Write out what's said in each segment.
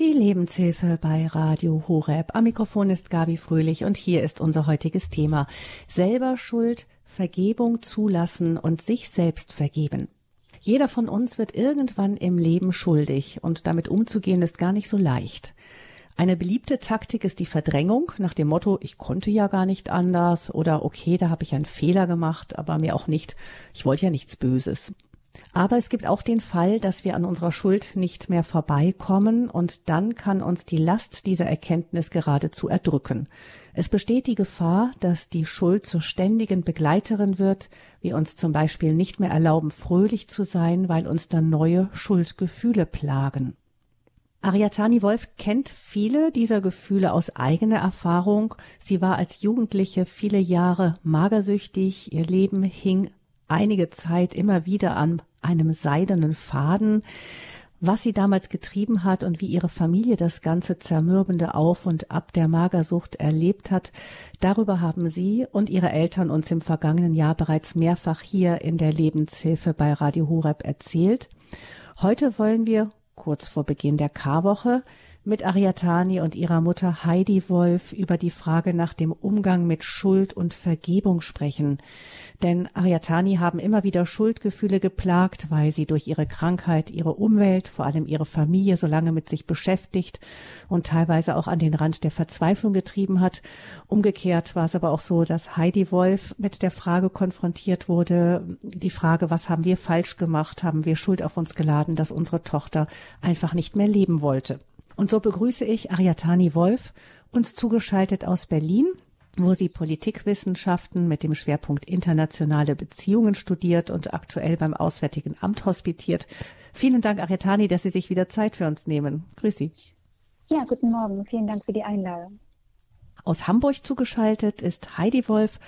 Die Lebenshilfe bei Radio Horeb. Am Mikrofon ist Gabi Fröhlich und hier ist unser heutiges Thema. Selber Schuld, Vergebung zulassen und sich selbst vergeben. Jeder von uns wird irgendwann im Leben schuldig und damit umzugehen ist gar nicht so leicht. Eine beliebte Taktik ist die Verdrängung nach dem Motto, ich konnte ja gar nicht anders oder okay, da habe ich einen Fehler gemacht, aber mir auch nicht, ich wollte ja nichts Böses. Aber es gibt auch den Fall, dass wir an unserer Schuld nicht mehr vorbeikommen und dann kann uns die Last dieser Erkenntnis geradezu erdrücken. Es besteht die Gefahr, dass die Schuld zur ständigen Begleiterin wird, wir uns zum Beispiel nicht mehr erlauben, fröhlich zu sein, weil uns dann neue Schuldgefühle plagen. Ariatani Wolf kennt viele dieser Gefühle aus eigener Erfahrung. Sie war als Jugendliche viele Jahre magersüchtig, ihr Leben hing einige Zeit immer wieder an einem seidenen Faden, was sie damals getrieben hat und wie ihre Familie das ganze zermürbende Auf und Ab der Magersucht erlebt hat. Darüber haben sie und ihre Eltern uns im vergangenen Jahr bereits mehrfach hier in der Lebenshilfe bei Radio Horeb erzählt. Heute wollen wir kurz vor Beginn der Karwoche mit Ariatani und ihrer Mutter Heidi Wolf über die Frage nach dem Umgang mit Schuld und Vergebung sprechen. Denn Ariatani haben immer wieder Schuldgefühle geplagt, weil sie durch ihre Krankheit ihre Umwelt, vor allem ihre Familie, so lange mit sich beschäftigt und teilweise auch an den Rand der Verzweiflung getrieben hat. Umgekehrt war es aber auch so, dass Heidi Wolf mit der Frage konfrontiert wurde, die Frage, was haben wir falsch gemacht, haben wir Schuld auf uns geladen, dass unsere Tochter einfach nicht mehr leben wollte. Und so begrüße ich Ariatani Wolf, uns zugeschaltet aus Berlin, wo sie Politikwissenschaften mit dem Schwerpunkt internationale Beziehungen studiert und aktuell beim Auswärtigen Amt hospitiert. Vielen Dank, Ariatani, dass Sie sich wieder Zeit für uns nehmen. Grüß Sie. Ja, guten Morgen. Vielen Dank für die Einladung. Aus Hamburg zugeschaltet ist Heidi Wolf.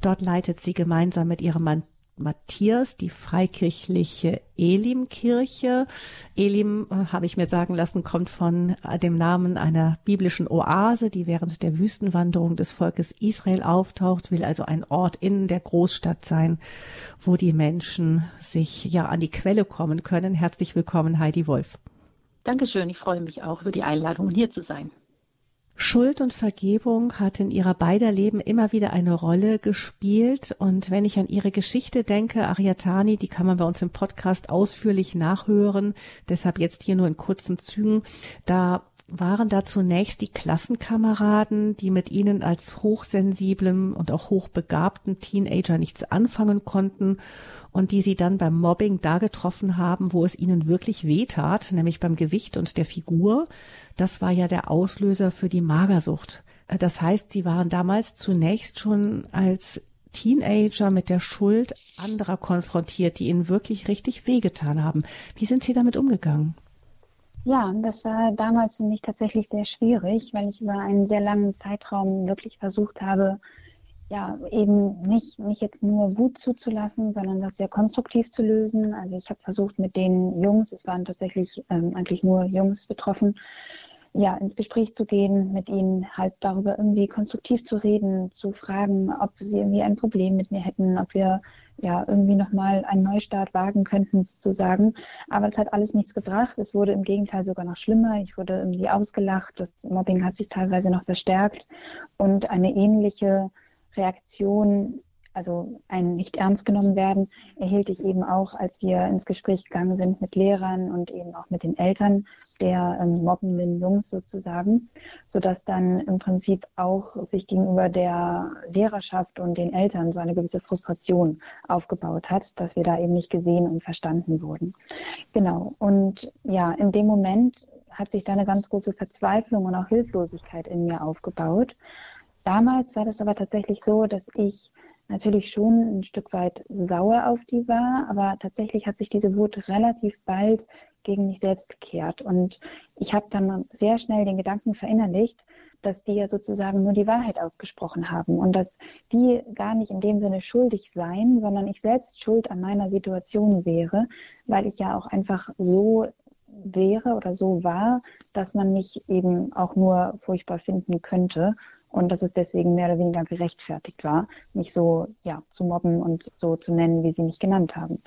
Dort leitet sie gemeinsam mit ihrem Mann Matthias, die freikirchliche Elimkirche. Elim, äh, habe ich mir sagen lassen, kommt von äh, dem Namen einer biblischen Oase, die während der Wüstenwanderung des Volkes Israel auftaucht, will also ein Ort in der Großstadt sein, wo die Menschen sich ja an die Quelle kommen können. Herzlich willkommen, Heidi Wolf. Dankeschön, ich freue mich auch über die Einladung, hier zu sein. Schuld und Vergebung hat in ihrer beider Leben immer wieder eine Rolle gespielt. Und wenn ich an ihre Geschichte denke, Ariatani, die kann man bei uns im Podcast ausführlich nachhören. Deshalb jetzt hier nur in kurzen Zügen. Da waren da zunächst die Klassenkameraden, die mit ihnen als hochsensiblem und auch hochbegabten Teenager nichts anfangen konnten und die sie dann beim Mobbing da getroffen haben, wo es ihnen wirklich wehtat, nämlich beim Gewicht und der Figur. Das war ja der Auslöser für die Magersucht. Das heißt, sie waren damals zunächst schon als Teenager mit der Schuld anderer konfrontiert, die ihnen wirklich richtig wehgetan haben. Wie sind Sie damit umgegangen? Ja, das war damals für mich tatsächlich sehr schwierig, weil ich über einen sehr langen Zeitraum wirklich versucht habe, ja, eben nicht, nicht jetzt nur Wut zuzulassen, sondern das sehr konstruktiv zu lösen. Also ich habe versucht mit den Jungs, es waren tatsächlich ähm, eigentlich nur Jungs betroffen, ja, ins Gespräch zu gehen, mit ihnen halt darüber irgendwie konstruktiv zu reden, zu fragen, ob sie irgendwie ein Problem mit mir hätten, ob wir ja irgendwie nochmal einen Neustart wagen könnten, sozusagen. Aber es hat alles nichts gebracht. Es wurde im Gegenteil sogar noch schlimmer. Ich wurde irgendwie ausgelacht. Das Mobbing hat sich teilweise noch verstärkt. Und eine ähnliche Reaktion also ein nicht ernst genommen werden, erhielt ich eben auch, als wir ins Gespräch gegangen sind mit Lehrern und eben auch mit den Eltern der ähm, mobbenden Jungs sozusagen, sodass dann im Prinzip auch sich gegenüber der Lehrerschaft und den Eltern so eine gewisse Frustration aufgebaut hat, dass wir da eben nicht gesehen und verstanden wurden. Genau. Und ja, in dem Moment hat sich da eine ganz große Verzweiflung und auch Hilflosigkeit in mir aufgebaut. Damals war das aber tatsächlich so, dass ich natürlich schon ein Stück weit sauer auf die war, aber tatsächlich hat sich diese Wut relativ bald gegen mich selbst gekehrt. Und ich habe dann sehr schnell den Gedanken verinnerlicht, dass die ja sozusagen nur die Wahrheit ausgesprochen haben und dass die gar nicht in dem Sinne schuldig seien, sondern ich selbst schuld an meiner Situation wäre, weil ich ja auch einfach so wäre oder so war, dass man mich eben auch nur furchtbar finden könnte und dass es deswegen mehr oder weniger gerechtfertigt war, mich so ja, zu mobben und so zu nennen, wie sie mich genannt haben.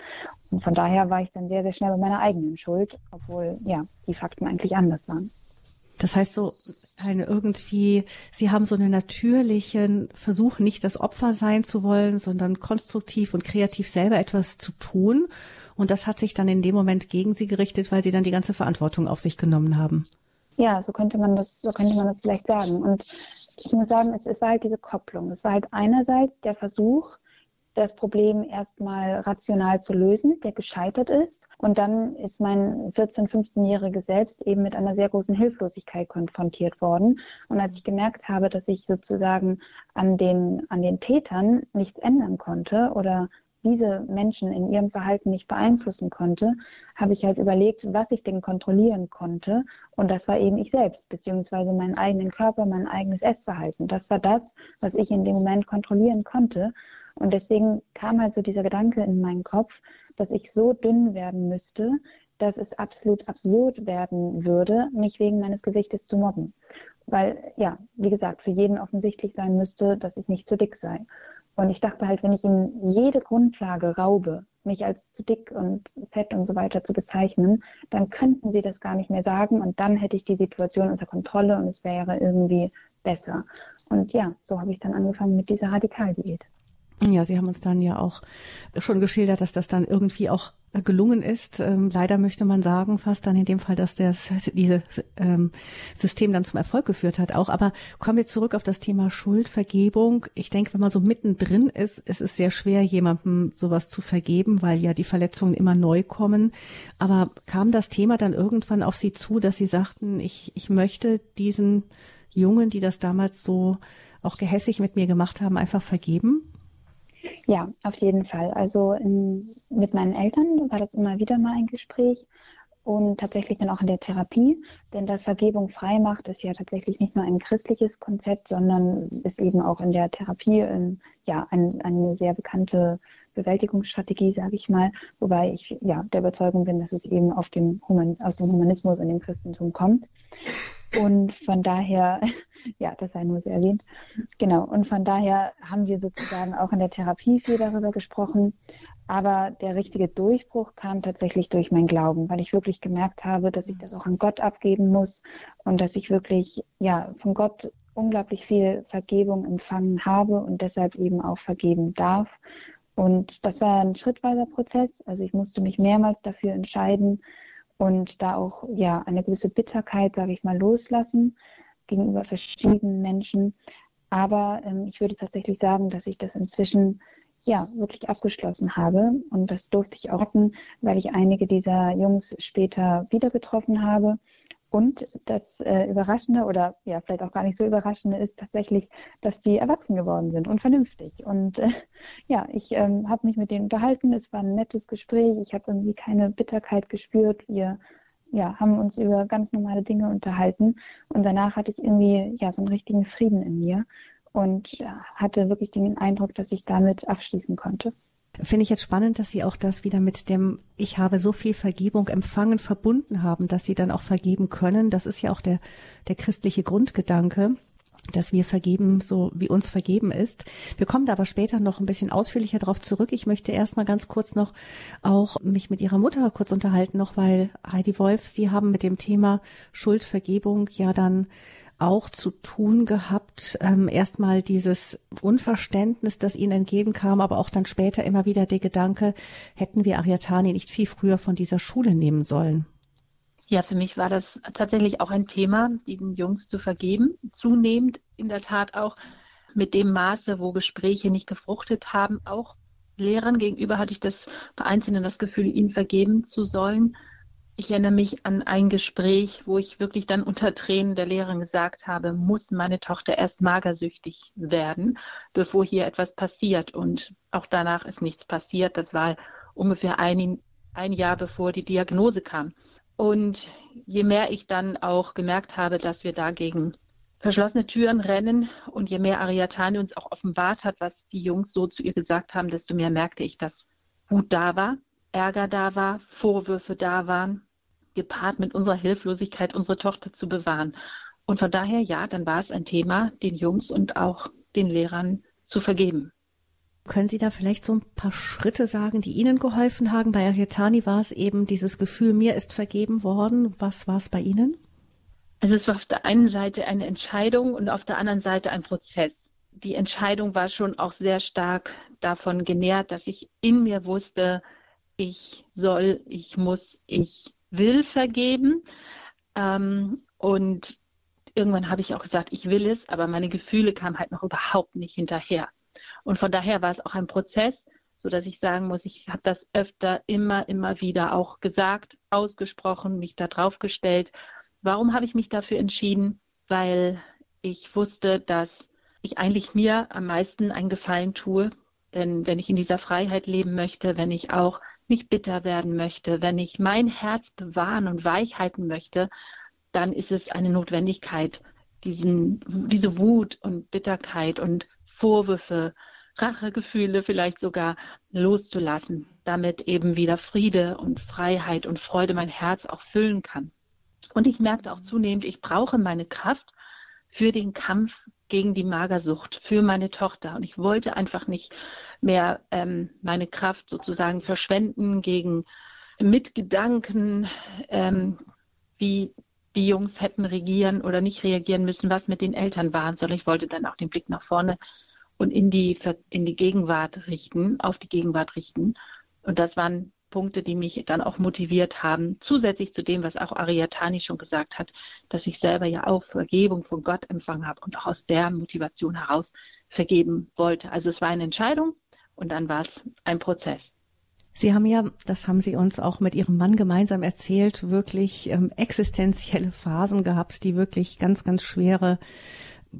Und von daher war ich dann sehr, sehr schnell bei meiner eigenen Schuld, obwohl ja die Fakten eigentlich anders waren. Das heißt so eine irgendwie, Sie haben so einen natürlichen Versuch, nicht das Opfer sein zu wollen, sondern konstruktiv und kreativ selber etwas zu tun. Und das hat sich dann in dem Moment gegen Sie gerichtet, weil Sie dann die ganze Verantwortung auf sich genommen haben. Ja, so könnte man das, so könnte man das vielleicht sagen. Und ich muss sagen, es, es war halt diese Kopplung. Es war halt einerseits der Versuch, das Problem erstmal rational zu lösen, der gescheitert ist. Und dann ist mein 14-, 15-jähriges Selbst eben mit einer sehr großen Hilflosigkeit konfrontiert worden. Und als ich gemerkt habe, dass ich sozusagen an den, an den Tätern nichts ändern konnte oder diese Menschen in ihrem Verhalten nicht beeinflussen konnte, habe ich halt überlegt, was ich denn kontrollieren konnte. Und das war eben ich selbst, beziehungsweise meinen eigenen Körper, mein eigenes Essverhalten. Das war das, was ich in dem Moment kontrollieren konnte. Und deswegen kam halt so dieser Gedanke in meinen Kopf, dass ich so dünn werden müsste, dass es absolut absurd werden würde, mich wegen meines Gewichtes zu mobben. Weil, ja, wie gesagt, für jeden offensichtlich sein müsste, dass ich nicht zu dick sei. Und ich dachte halt, wenn ich ihnen jede Grundlage raube, mich als zu dick und fett und so weiter zu bezeichnen, dann könnten sie das gar nicht mehr sagen und dann hätte ich die Situation unter Kontrolle und es wäre irgendwie besser. Und ja, so habe ich dann angefangen mit dieser Radikaldiät. Ja, Sie haben uns dann ja auch schon geschildert, dass das dann irgendwie auch gelungen ist. Ähm, leider möchte man sagen, fast dann in dem Fall, dass das dieses ähm, System dann zum Erfolg geführt hat auch. Aber kommen wir zurück auf das Thema Schuld, Vergebung. Ich denke, wenn man so mittendrin ist, ist es sehr schwer, jemandem sowas zu vergeben, weil ja die Verletzungen immer neu kommen. Aber kam das Thema dann irgendwann auf Sie zu, dass Sie sagten, ich, ich möchte diesen Jungen, die das damals so auch gehässig mit mir gemacht haben, einfach vergeben? Ja, auf jeden Fall. Also in, mit meinen Eltern war das immer wieder mal ein Gespräch und tatsächlich dann auch in der Therapie, denn das Vergebung frei macht, ist ja tatsächlich nicht nur ein christliches Konzept, sondern ist eben auch in der Therapie in, ja ein, eine sehr bekannte Bewältigungsstrategie, sage ich mal, wobei ich ja der Überzeugung bin, dass es eben auf dem Human, aus dem Humanismus und dem Christentum kommt. Und von daher, ja, das sei nur sehr erwähnt. Genau. Und von daher haben wir sozusagen auch in der Therapie viel darüber gesprochen. Aber der richtige Durchbruch kam tatsächlich durch mein Glauben, weil ich wirklich gemerkt habe, dass ich das auch an Gott abgeben muss und dass ich wirklich, ja, von Gott unglaublich viel Vergebung empfangen habe und deshalb eben auch vergeben darf. Und das war ein schrittweiser Prozess. Also ich musste mich mehrmals dafür entscheiden, und da auch ja eine gewisse Bitterkeit, sage ich mal, loslassen gegenüber verschiedenen Menschen. Aber ähm, ich würde tatsächlich sagen, dass ich das inzwischen ja wirklich abgeschlossen habe und das durfte ich auch hatten, weil ich einige dieser Jungs später wieder getroffen habe und das äh, Überraschende oder ja, vielleicht auch gar nicht so Überraschende ist tatsächlich, dass die erwachsen geworden sind und vernünftig. Und äh, ja, ich ähm, habe mich mit denen unterhalten. Es war ein nettes Gespräch. Ich habe irgendwie keine Bitterkeit gespürt. Wir ja, haben uns über ganz normale Dinge unterhalten. Und danach hatte ich irgendwie ja so einen richtigen Frieden in mir und ja, hatte wirklich den Eindruck, dass ich damit abschließen konnte. Finde ich jetzt spannend, dass Sie auch das wieder mit dem Ich habe so viel Vergebung empfangen verbunden haben, dass Sie dann auch vergeben können. Das ist ja auch der, der christliche Grundgedanke dass wir vergeben, so wie uns vergeben ist. Wir kommen da aber später noch ein bisschen ausführlicher darauf zurück. Ich möchte erstmal ganz kurz noch auch mich mit Ihrer Mutter kurz unterhalten, noch weil Heidi Wolf, Sie haben mit dem Thema Schuldvergebung ja dann auch zu tun gehabt. Ähm, erstmal dieses Unverständnis, das ihnen entgegenkam, aber auch dann später immer wieder der Gedanke, hätten wir Ariatani nicht viel früher von dieser Schule nehmen sollen? Ja, für mich war das tatsächlich auch ein Thema, den Jungs zu vergeben. Zunehmend in der Tat auch mit dem Maße, wo Gespräche nicht gefruchtet haben. Auch Lehrern gegenüber hatte ich das bei das Gefühl, ihnen vergeben zu sollen. Ich erinnere mich an ein Gespräch, wo ich wirklich dann unter Tränen der Lehrerin gesagt habe, muss meine Tochter erst magersüchtig werden, bevor hier etwas passiert. Und auch danach ist nichts passiert. Das war ungefähr ein, ein Jahr bevor die Diagnose kam. Und je mehr ich dann auch gemerkt habe, dass wir dagegen verschlossene Türen rennen und je mehr Ariatani uns auch offenbart hat, was die Jungs so zu ihr gesagt haben, desto mehr merkte ich, dass Wut da war, Ärger da war, Vorwürfe da waren, gepaart mit unserer Hilflosigkeit, unsere Tochter zu bewahren. Und von daher, ja, dann war es ein Thema, den Jungs und auch den Lehrern zu vergeben. Können Sie da vielleicht so ein paar Schritte sagen, die Ihnen geholfen haben? Bei Arietani war es eben dieses Gefühl, mir ist vergeben worden. Was war es bei Ihnen? Also es war auf der einen Seite eine Entscheidung und auf der anderen Seite ein Prozess. Die Entscheidung war schon auch sehr stark davon genährt, dass ich in mir wusste, ich soll, ich muss, ich will vergeben. Ähm, und irgendwann habe ich auch gesagt, ich will es, aber meine Gefühle kamen halt noch überhaupt nicht hinterher. Und von daher war es auch ein Prozess, so dass ich sagen muss, ich habe das öfter immer, immer wieder auch gesagt, ausgesprochen, mich da drauf gestellt. Warum habe ich mich dafür entschieden? Weil ich wusste, dass ich eigentlich mir am meisten einen Gefallen tue. Denn wenn ich in dieser Freiheit leben möchte, wenn ich auch nicht bitter werden möchte, wenn ich mein Herz bewahren und weich halten möchte, dann ist es eine Notwendigkeit, diesen, diese Wut und Bitterkeit und Vorwürfe, Rachegefühle vielleicht sogar loszulassen, damit eben wieder Friede und Freiheit und Freude mein Herz auch füllen kann. Und ich merkte auch zunehmend, ich brauche meine Kraft für den Kampf gegen die Magersucht, für meine Tochter. Und ich wollte einfach nicht mehr ähm, meine Kraft sozusagen verschwenden gegen Mitgedanken, ähm, wie die Jungs hätten regieren oder nicht reagieren müssen, was mit den Eltern war, sondern ich wollte dann auch den Blick nach vorne und in die, in die Gegenwart richten, auf die Gegenwart richten. Und das waren Punkte, die mich dann auch motiviert haben, zusätzlich zu dem, was auch Ariatani schon gesagt hat, dass ich selber ja auch Vergebung von Gott empfangen habe und auch aus der Motivation heraus vergeben wollte. Also es war eine Entscheidung und dann war es ein Prozess. Sie haben ja, das haben Sie uns auch mit Ihrem Mann gemeinsam erzählt, wirklich ähm, existenzielle Phasen gehabt, die wirklich ganz, ganz schwere,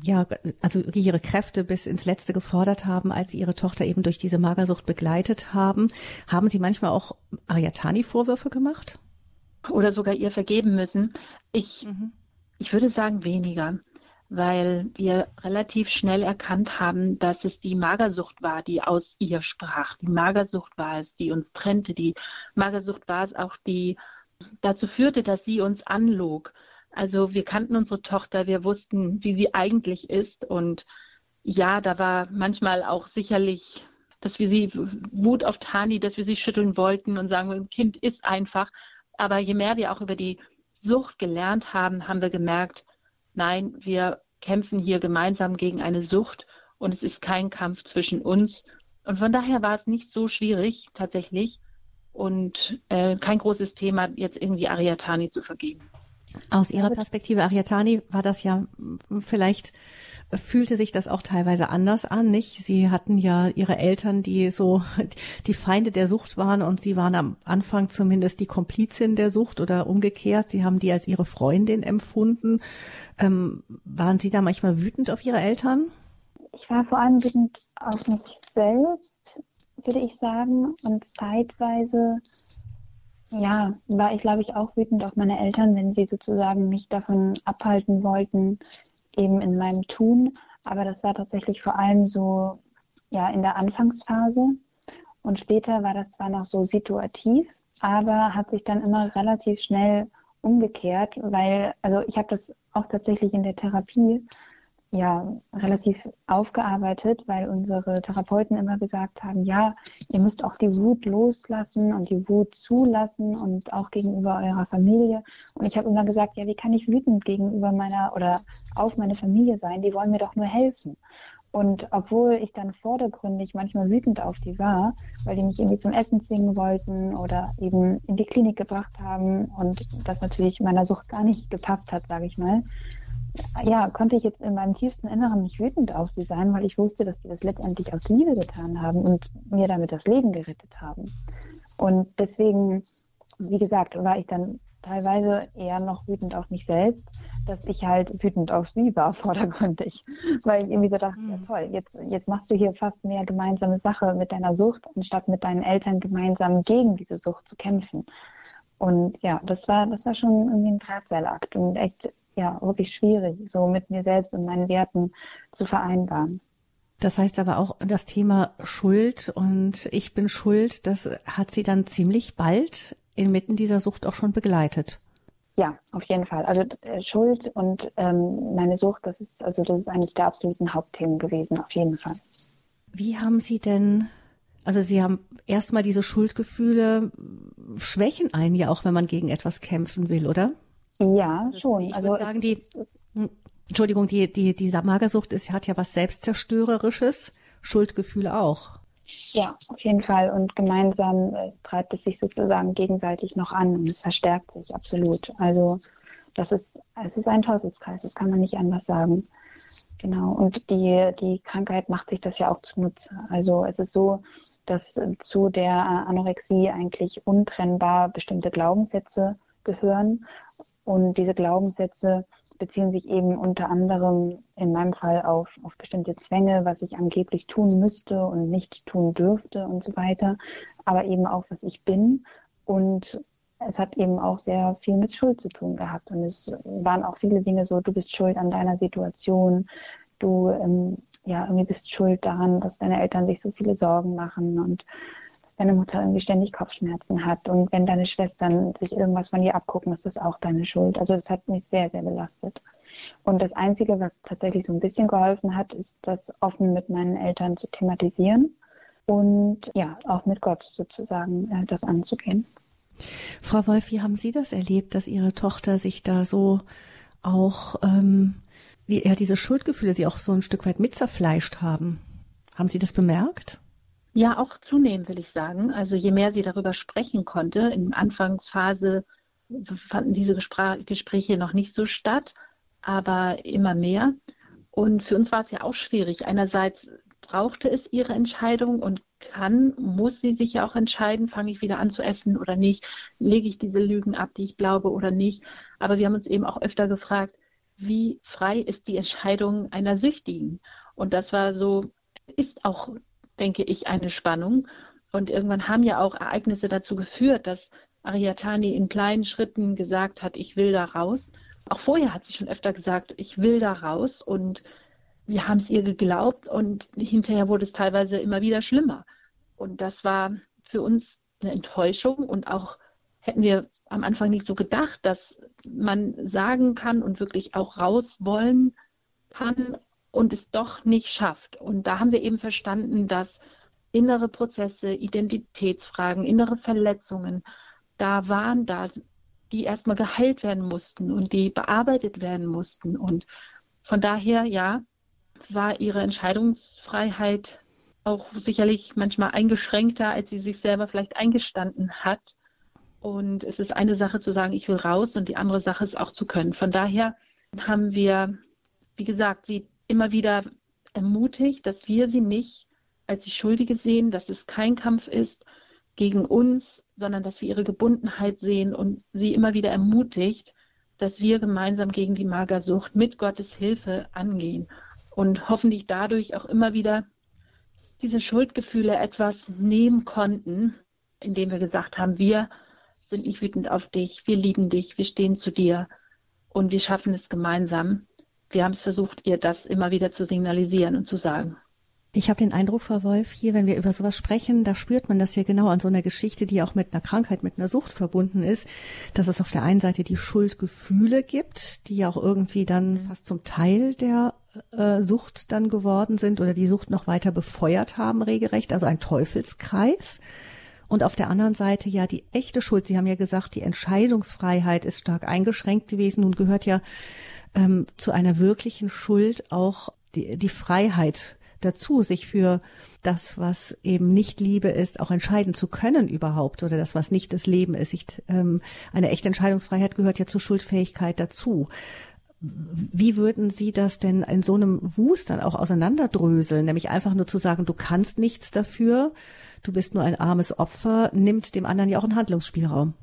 ja, also ihre Kräfte bis ins Letzte gefordert haben, als Sie Ihre Tochter eben durch diese Magersucht begleitet haben. Haben Sie manchmal auch Ariatani Vorwürfe gemacht? Oder sogar ihr vergeben müssen? Ich, mhm. ich würde sagen weniger weil wir relativ schnell erkannt haben, dass es die Magersucht war, die aus ihr sprach. Die Magersucht war es, die uns trennte. Die Magersucht war es auch, die dazu führte, dass sie uns anlog. Also wir kannten unsere Tochter, wir wussten, wie sie eigentlich ist. Und ja, da war manchmal auch sicherlich, dass wir sie Wut auf Tani, dass wir sie schütteln wollten und sagen, ein Kind ist einfach. Aber je mehr wir auch über die Sucht gelernt haben, haben wir gemerkt, Nein, wir kämpfen hier gemeinsam gegen eine Sucht und es ist kein Kampf zwischen uns. Und von daher war es nicht so schwierig tatsächlich und äh, kein großes Thema, jetzt irgendwie Ariatani zu vergeben. Aus Ihrer Perspektive, Ariatani, war das ja vielleicht fühlte sich das auch teilweise anders an, nicht? Sie hatten ja ihre Eltern, die so die Feinde der Sucht waren und sie waren am Anfang zumindest die Komplizin der Sucht oder umgekehrt. Sie haben die als ihre Freundin empfunden. Ähm, waren Sie da manchmal wütend auf Ihre Eltern? Ich war vor allem wütend auf mich selbst, würde ich sagen, und zeitweise ja, war ich, glaube ich, auch wütend auf meine Eltern, wenn sie sozusagen mich davon abhalten wollten, eben in meinem Tun. Aber das war tatsächlich vor allem so ja in der Anfangsphase. Und später war das zwar noch so situativ, aber hat sich dann immer relativ schnell umgekehrt, weil, also ich habe das auch tatsächlich in der Therapie ja relativ aufgearbeitet, weil unsere Therapeuten immer gesagt haben, ja, ihr müsst auch die Wut loslassen und die Wut zulassen und auch gegenüber eurer Familie. Und ich habe immer gesagt, ja, wie kann ich wütend gegenüber meiner oder auf meine Familie sein? Die wollen mir doch nur helfen. Und obwohl ich dann vordergründig manchmal wütend auf die war, weil die mich irgendwie zum Essen zwingen wollten oder eben in die Klinik gebracht haben und das natürlich meiner Sucht gar nicht gepasst hat, sage ich mal, ja, konnte ich jetzt in meinem tiefsten Inneren nicht wütend auf sie sein, weil ich wusste, dass sie das letztendlich aus Liebe getan haben und mir damit das Leben gerettet haben. Und deswegen, wie gesagt, war ich dann teilweise eher noch wütend auf mich selbst, dass ich halt wütend auf sie war, vordergründig. Weil ich irgendwie so dachte, ja mhm. toll, jetzt, jetzt machst du hier fast mehr gemeinsame Sache mit deiner Sucht, anstatt mit deinen Eltern gemeinsam gegen diese Sucht zu kämpfen. Und ja, das war, das war schon irgendwie ein Drahtseilakt und echt ja wirklich schwierig, so mit mir selbst und meinen Werten zu vereinbaren. Das heißt aber auch das Thema Schuld und ich bin schuld, das hat sie dann ziemlich bald inmitten dieser Sucht auch schon begleitet. Ja, auf jeden Fall. Also äh, Schuld und ähm, meine Sucht, das ist also das ist eigentlich der absoluten Hauptthemen gewesen, auf jeden Fall. Wie haben Sie denn, also Sie haben erstmal diese Schuldgefühle, schwächen einen ja auch, wenn man gegen etwas kämpfen will, oder? Ja, also schon. Ich also würde sagen, die, Entschuldigung, die, die, die Magersucht ist, hat ja was Selbstzerstörerisches, Schuldgefühle auch. Ja, auf jeden Fall. Und gemeinsam äh, treibt es sich sozusagen gegenseitig noch an und es verstärkt sich absolut. Also das ist, es ist ein Teufelskreis, das kann man nicht anders sagen. Genau. Und die, die Krankheit macht sich das ja auch zunutze. Also es ist so, dass zu der Anorexie eigentlich untrennbar bestimmte Glaubenssätze gehören. Und diese Glaubenssätze beziehen sich eben unter anderem in meinem Fall auf, auf bestimmte Zwänge, was ich angeblich tun müsste und nicht tun dürfte und so weiter, aber eben auch, was ich bin. Und es hat eben auch sehr viel mit Schuld zu tun gehabt. Und es waren auch viele Dinge so, du bist schuld an deiner Situation, du ähm, ja, irgendwie bist schuld daran, dass deine Eltern sich so viele Sorgen machen und deine Mutter irgendwie ständig Kopfschmerzen hat und wenn deine Schwestern sich irgendwas von dir abgucken, ist das auch deine Schuld. Also das hat mich sehr, sehr belastet. Und das Einzige, was tatsächlich so ein bisschen geholfen hat, ist das offen mit meinen Eltern zu thematisieren und ja, auch mit Gott sozusagen äh, das anzugehen. Frau Wolf, wie haben Sie das erlebt, dass Ihre Tochter sich da so auch, ähm, wie ja, diese Schuldgefühle Sie auch so ein Stück weit mitzerfleischt haben? Haben Sie das bemerkt? Ja, auch zunehmend will ich sagen. Also je mehr sie darüber sprechen konnte, in Anfangsphase fanden diese Gespräche noch nicht so statt, aber immer mehr. Und für uns war es ja auch schwierig. Einerseits brauchte es ihre Entscheidung und kann, muss sie sich ja auch entscheiden, fange ich wieder an zu essen oder nicht, lege ich diese Lügen ab, die ich glaube oder nicht. Aber wir haben uns eben auch öfter gefragt, wie frei ist die Entscheidung einer Süchtigen? Und das war so, ist auch denke ich, eine Spannung. Und irgendwann haben ja auch Ereignisse dazu geführt, dass Ariatani in kleinen Schritten gesagt hat, ich will da raus. Auch vorher hat sie schon öfter gesagt, ich will da raus. Und wir haben es ihr geglaubt und hinterher wurde es teilweise immer wieder schlimmer. Und das war für uns eine Enttäuschung und auch hätten wir am Anfang nicht so gedacht, dass man sagen kann und wirklich auch raus wollen kann, und es doch nicht schafft. Und da haben wir eben verstanden, dass innere Prozesse, Identitätsfragen, innere Verletzungen da waren, da die erstmal geheilt werden mussten und die bearbeitet werden mussten. Und von daher, ja, war ihre Entscheidungsfreiheit auch sicherlich manchmal eingeschränkter, als sie sich selber vielleicht eingestanden hat. Und es ist eine Sache zu sagen, ich will raus und die andere Sache ist auch zu können. Von daher haben wir, wie gesagt, sie immer wieder ermutigt, dass wir sie nicht als die Schuldige sehen, dass es kein Kampf ist gegen uns, sondern dass wir ihre Gebundenheit sehen und sie immer wieder ermutigt, dass wir gemeinsam gegen die Magersucht mit Gottes Hilfe angehen und hoffentlich dadurch auch immer wieder diese Schuldgefühle etwas nehmen konnten, indem wir gesagt haben, wir sind nicht wütend auf dich, wir lieben dich, wir stehen zu dir und wir schaffen es gemeinsam wir haben es versucht, ihr das immer wieder zu signalisieren und zu sagen. Ich habe den Eindruck, Frau Wolf, hier, wenn wir über sowas sprechen, da spürt man das hier genau an so einer Geschichte, die auch mit einer Krankheit, mit einer Sucht verbunden ist, dass es auf der einen Seite die Schuldgefühle gibt, die ja auch irgendwie dann fast zum Teil der äh, Sucht dann geworden sind oder die Sucht noch weiter befeuert haben, regelrecht, also ein Teufelskreis. Und auf der anderen Seite ja die echte Schuld. Sie haben ja gesagt, die Entscheidungsfreiheit ist stark eingeschränkt gewesen. Nun gehört ja ähm, zu einer wirklichen Schuld auch die, die Freiheit dazu, sich für das, was eben nicht Liebe ist, auch entscheiden zu können überhaupt oder das, was nicht das Leben ist. Ich, ähm, eine echte Entscheidungsfreiheit gehört ja zur Schuldfähigkeit dazu. Wie würden Sie das denn in so einem Wust dann auch auseinanderdröseln? Nämlich einfach nur zu sagen, du kannst nichts dafür, du bist nur ein armes Opfer, nimmt dem anderen ja auch einen Handlungsspielraum.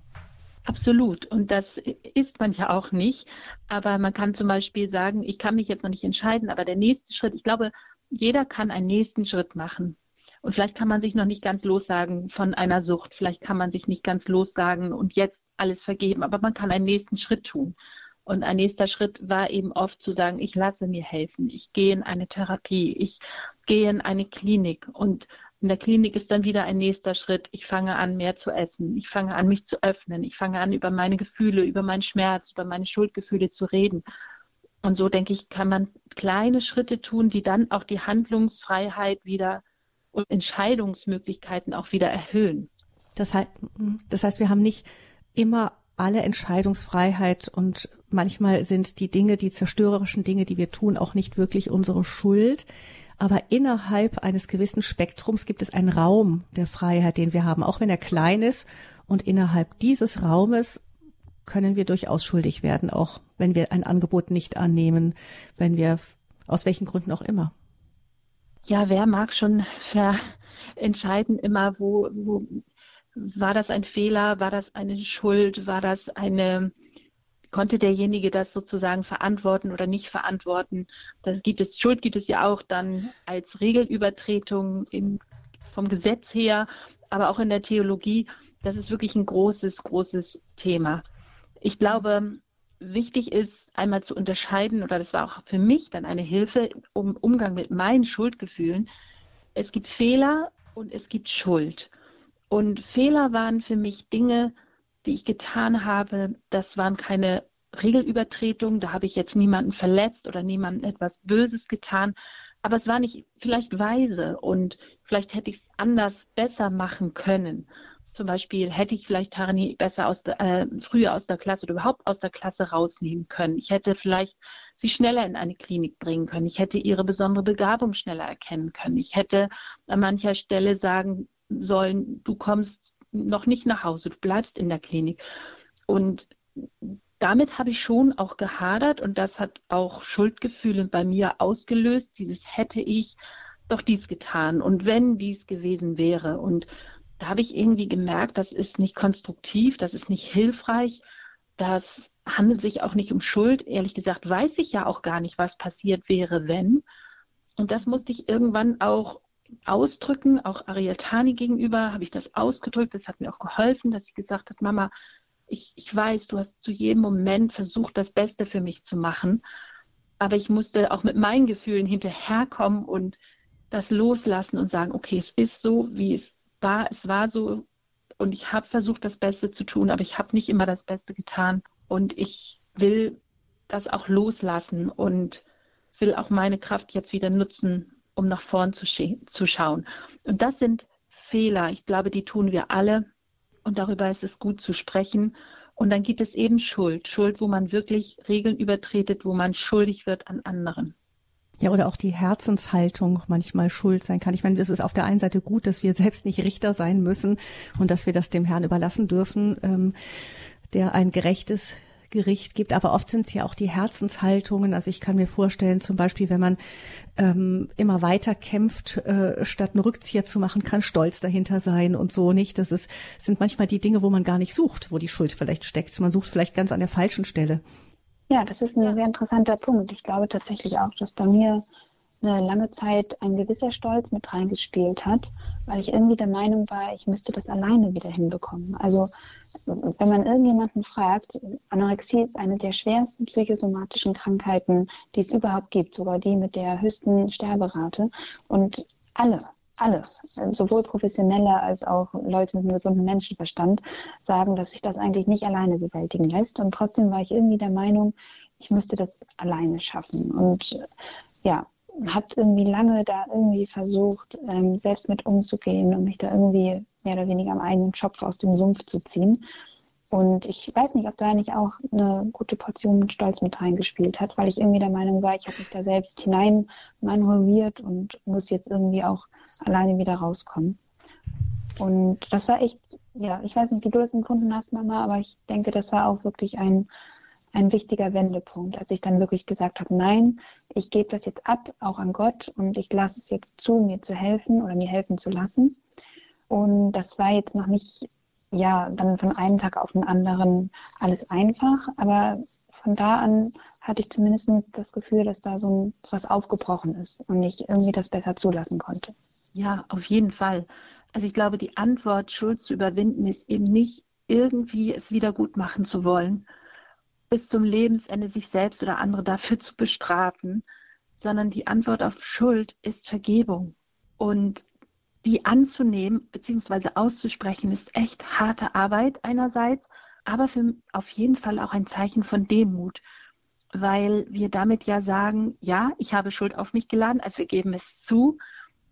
Absolut. Und das ist man ja auch nicht. Aber man kann zum Beispiel sagen, ich kann mich jetzt noch nicht entscheiden, aber der nächste Schritt, ich glaube, jeder kann einen nächsten Schritt machen. Und vielleicht kann man sich noch nicht ganz lossagen von einer Sucht. Vielleicht kann man sich nicht ganz lossagen und jetzt alles vergeben. Aber man kann einen nächsten Schritt tun. Und ein nächster Schritt war eben oft zu sagen, ich lasse mir helfen. Ich gehe in eine Therapie. Ich gehe in eine Klinik. Und in der Klinik ist dann wieder ein nächster Schritt. Ich fange an, mehr zu essen. Ich fange an, mich zu öffnen. Ich fange an, über meine Gefühle, über meinen Schmerz, über meine Schuldgefühle zu reden. Und so, denke ich, kann man kleine Schritte tun, die dann auch die Handlungsfreiheit wieder und Entscheidungsmöglichkeiten auch wieder erhöhen. Das heißt, das heißt, wir haben nicht immer alle Entscheidungsfreiheit und manchmal sind die Dinge, die zerstörerischen Dinge, die wir tun, auch nicht wirklich unsere Schuld. Aber innerhalb eines gewissen Spektrums gibt es einen Raum der Freiheit, den wir haben, auch wenn er klein ist. Und innerhalb dieses Raumes können wir durchaus schuldig werden, auch wenn wir ein Angebot nicht annehmen, wenn wir aus welchen Gründen auch immer. Ja, wer mag schon entscheiden immer, wo, wo war das ein Fehler, war das eine Schuld, war das eine, konnte derjenige das sozusagen verantworten oder nicht verantworten? Das gibt es, Schuld gibt es ja auch dann als Regelübertretung in, vom Gesetz her, aber auch in der Theologie. Das ist wirklich ein großes, großes Thema. Ich glaube, wichtig ist, einmal zu unterscheiden, oder das war auch für mich dann eine Hilfe um Umgang mit meinen Schuldgefühlen. Es gibt Fehler und es gibt Schuld. Und Fehler waren für mich Dinge, die ich getan habe. Das waren keine Regelübertretungen. Da habe ich jetzt niemanden verletzt oder niemanden etwas Böses getan. Aber es war nicht vielleicht weise und vielleicht hätte ich es anders besser machen können. Zum Beispiel hätte ich vielleicht Tarani besser aus der, äh, früher aus der Klasse oder überhaupt aus der Klasse rausnehmen können. Ich hätte vielleicht sie schneller in eine Klinik bringen können. Ich hätte ihre besondere Begabung schneller erkennen können. Ich hätte an mancher Stelle sagen sollen, du kommst noch nicht nach Hause, du bleibst in der Klinik. Und damit habe ich schon auch gehadert und das hat auch Schuldgefühle bei mir ausgelöst. Dieses hätte ich doch dies getan und wenn dies gewesen wäre. Und da habe ich irgendwie gemerkt, das ist nicht konstruktiv, das ist nicht hilfreich, das handelt sich auch nicht um Schuld. Ehrlich gesagt weiß ich ja auch gar nicht, was passiert wäre, wenn. Und das musste ich irgendwann auch ausdrücken, auch Ariatani gegenüber habe ich das ausgedrückt. Das hat mir auch geholfen, dass sie gesagt hat, Mama, ich, ich weiß, du hast zu jedem Moment versucht, das Beste für mich zu machen. Aber ich musste auch mit meinen Gefühlen hinterherkommen und das loslassen und sagen, okay, es ist so, wie es war, es war so und ich habe versucht, das Beste zu tun, aber ich habe nicht immer das Beste getan und ich will das auch loslassen und will auch meine Kraft jetzt wieder nutzen, um nach vorn zu, zu schauen. Und das sind Fehler. Ich glaube, die tun wir alle und darüber ist es gut zu sprechen. Und dann gibt es eben Schuld. Schuld, wo man wirklich Regeln übertretet, wo man schuldig wird an anderen. Ja, oder auch die Herzenshaltung manchmal schuld sein kann. Ich meine, es ist auf der einen Seite gut, dass wir selbst nicht Richter sein müssen und dass wir das dem Herrn überlassen dürfen, ähm, der ein gerechtes Gericht gibt, aber oft sind es ja auch die Herzenshaltungen. Also ich kann mir vorstellen, zum Beispiel, wenn man ähm, immer weiter kämpft, äh, statt einen Rückzieher zu machen, kann stolz dahinter sein und so nicht. Das ist, sind manchmal die Dinge, wo man gar nicht sucht, wo die Schuld vielleicht steckt. Man sucht vielleicht ganz an der falschen Stelle. Ja, das ist ein sehr interessanter Punkt. Ich glaube tatsächlich auch, dass bei mir eine lange Zeit ein gewisser Stolz mit reingespielt hat, weil ich irgendwie der Meinung war, ich müsste das alleine wieder hinbekommen. Also wenn man irgendjemanden fragt, Anorexie ist eine der schwersten psychosomatischen Krankheiten, die es überhaupt gibt, sogar die mit der höchsten Sterberate. Und alle, alle, sowohl Professionelle als auch Leute mit einem gesunden Menschenverstand, sagen, dass sich das eigentlich nicht alleine bewältigen lässt. Und trotzdem war ich irgendwie der Meinung, ich müsste das alleine schaffen. Und ja, habe irgendwie lange da irgendwie versucht, ähm, selbst mit umzugehen und mich da irgendwie mehr oder weniger am eigenen Schopf aus dem Sumpf zu ziehen. Und ich weiß nicht, ob da nicht auch eine gute Portion mit Stolz mit reingespielt hat, weil ich irgendwie der Meinung war, ich habe mich da selbst hinein manövriert und muss jetzt irgendwie auch alleine wieder rauskommen. Und das war echt, ja, ich weiß nicht, wie du das empfunden hast, Mama, aber ich denke, das war auch wirklich ein, ein wichtiger Wendepunkt, als ich dann wirklich gesagt habe, nein, ich gebe das jetzt ab, auch an Gott, und ich lasse es jetzt zu, mir zu helfen oder mir helfen zu lassen. Und das war jetzt noch nicht ja, dann von einem Tag auf den anderen alles einfach. Aber von da an hatte ich zumindest das Gefühl, dass da so, was aufgebrochen ist und ich irgendwie das besser zulassen konnte. Ja, auf jeden Fall. Also ich glaube, die Antwort, Schuld zu überwinden, ist eben nicht irgendwie es wieder gut machen zu wollen, bis zum Lebensende sich selbst oder andere dafür zu bestrafen, sondern die Antwort auf Schuld ist Vergebung. Und die anzunehmen bzw. auszusprechen, ist echt harte Arbeit einerseits, aber für, auf jeden Fall auch ein Zeichen von Demut, weil wir damit ja sagen, ja, ich habe Schuld auf mich geladen, also wir geben es zu.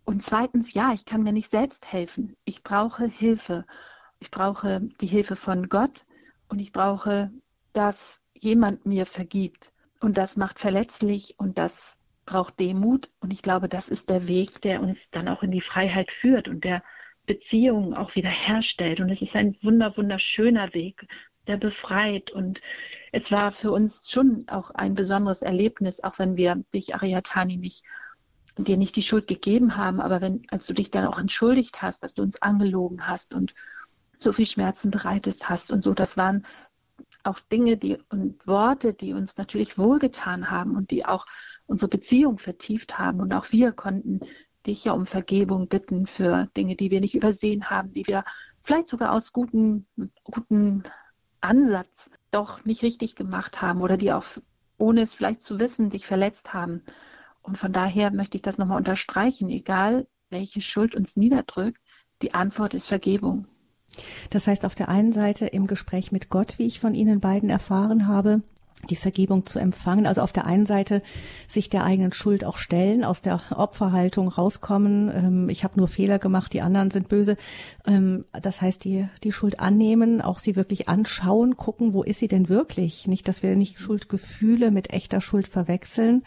Und zweitens, ja, ich kann mir nicht selbst helfen. Ich brauche Hilfe. Ich brauche die Hilfe von Gott und ich brauche, dass jemand mir vergibt. Und das macht verletzlich und das braucht Demut. Und ich glaube, das ist der Weg, der uns dann auch in die Freiheit führt und der Beziehungen auch wieder herstellt. Und es ist ein wunder, wunderschöner Weg, der befreit. Und es war für uns schon auch ein besonderes Erlebnis, auch wenn wir dich, Ariatani, nicht dir nicht die Schuld gegeben haben, aber wenn, als du dich dann auch entschuldigt hast, dass du uns angelogen hast und so viel Schmerzen bereitet hast und so, das waren auch Dinge die, und Worte, die uns natürlich wohlgetan haben und die auch unsere Beziehung vertieft haben. Und auch wir konnten dich ja um Vergebung bitten für Dinge, die wir nicht übersehen haben, die wir vielleicht sogar aus gutem guten Ansatz doch nicht richtig gemacht haben oder die auch ohne es vielleicht zu wissen dich verletzt haben. Und von daher möchte ich das nochmal unterstreichen, egal welche Schuld uns niederdrückt, die Antwort ist Vergebung. Das heißt, auf der einen Seite im Gespräch mit Gott, wie ich von Ihnen beiden erfahren habe, die Vergebung zu empfangen. Also auf der einen Seite sich der eigenen Schuld auch stellen, aus der Opferhaltung rauskommen. Ähm, ich habe nur Fehler gemacht, die anderen sind böse. Ähm, das heißt, die, die Schuld annehmen, auch sie wirklich anschauen, gucken, wo ist sie denn wirklich? Nicht, dass wir nicht Schuldgefühle mit echter Schuld verwechseln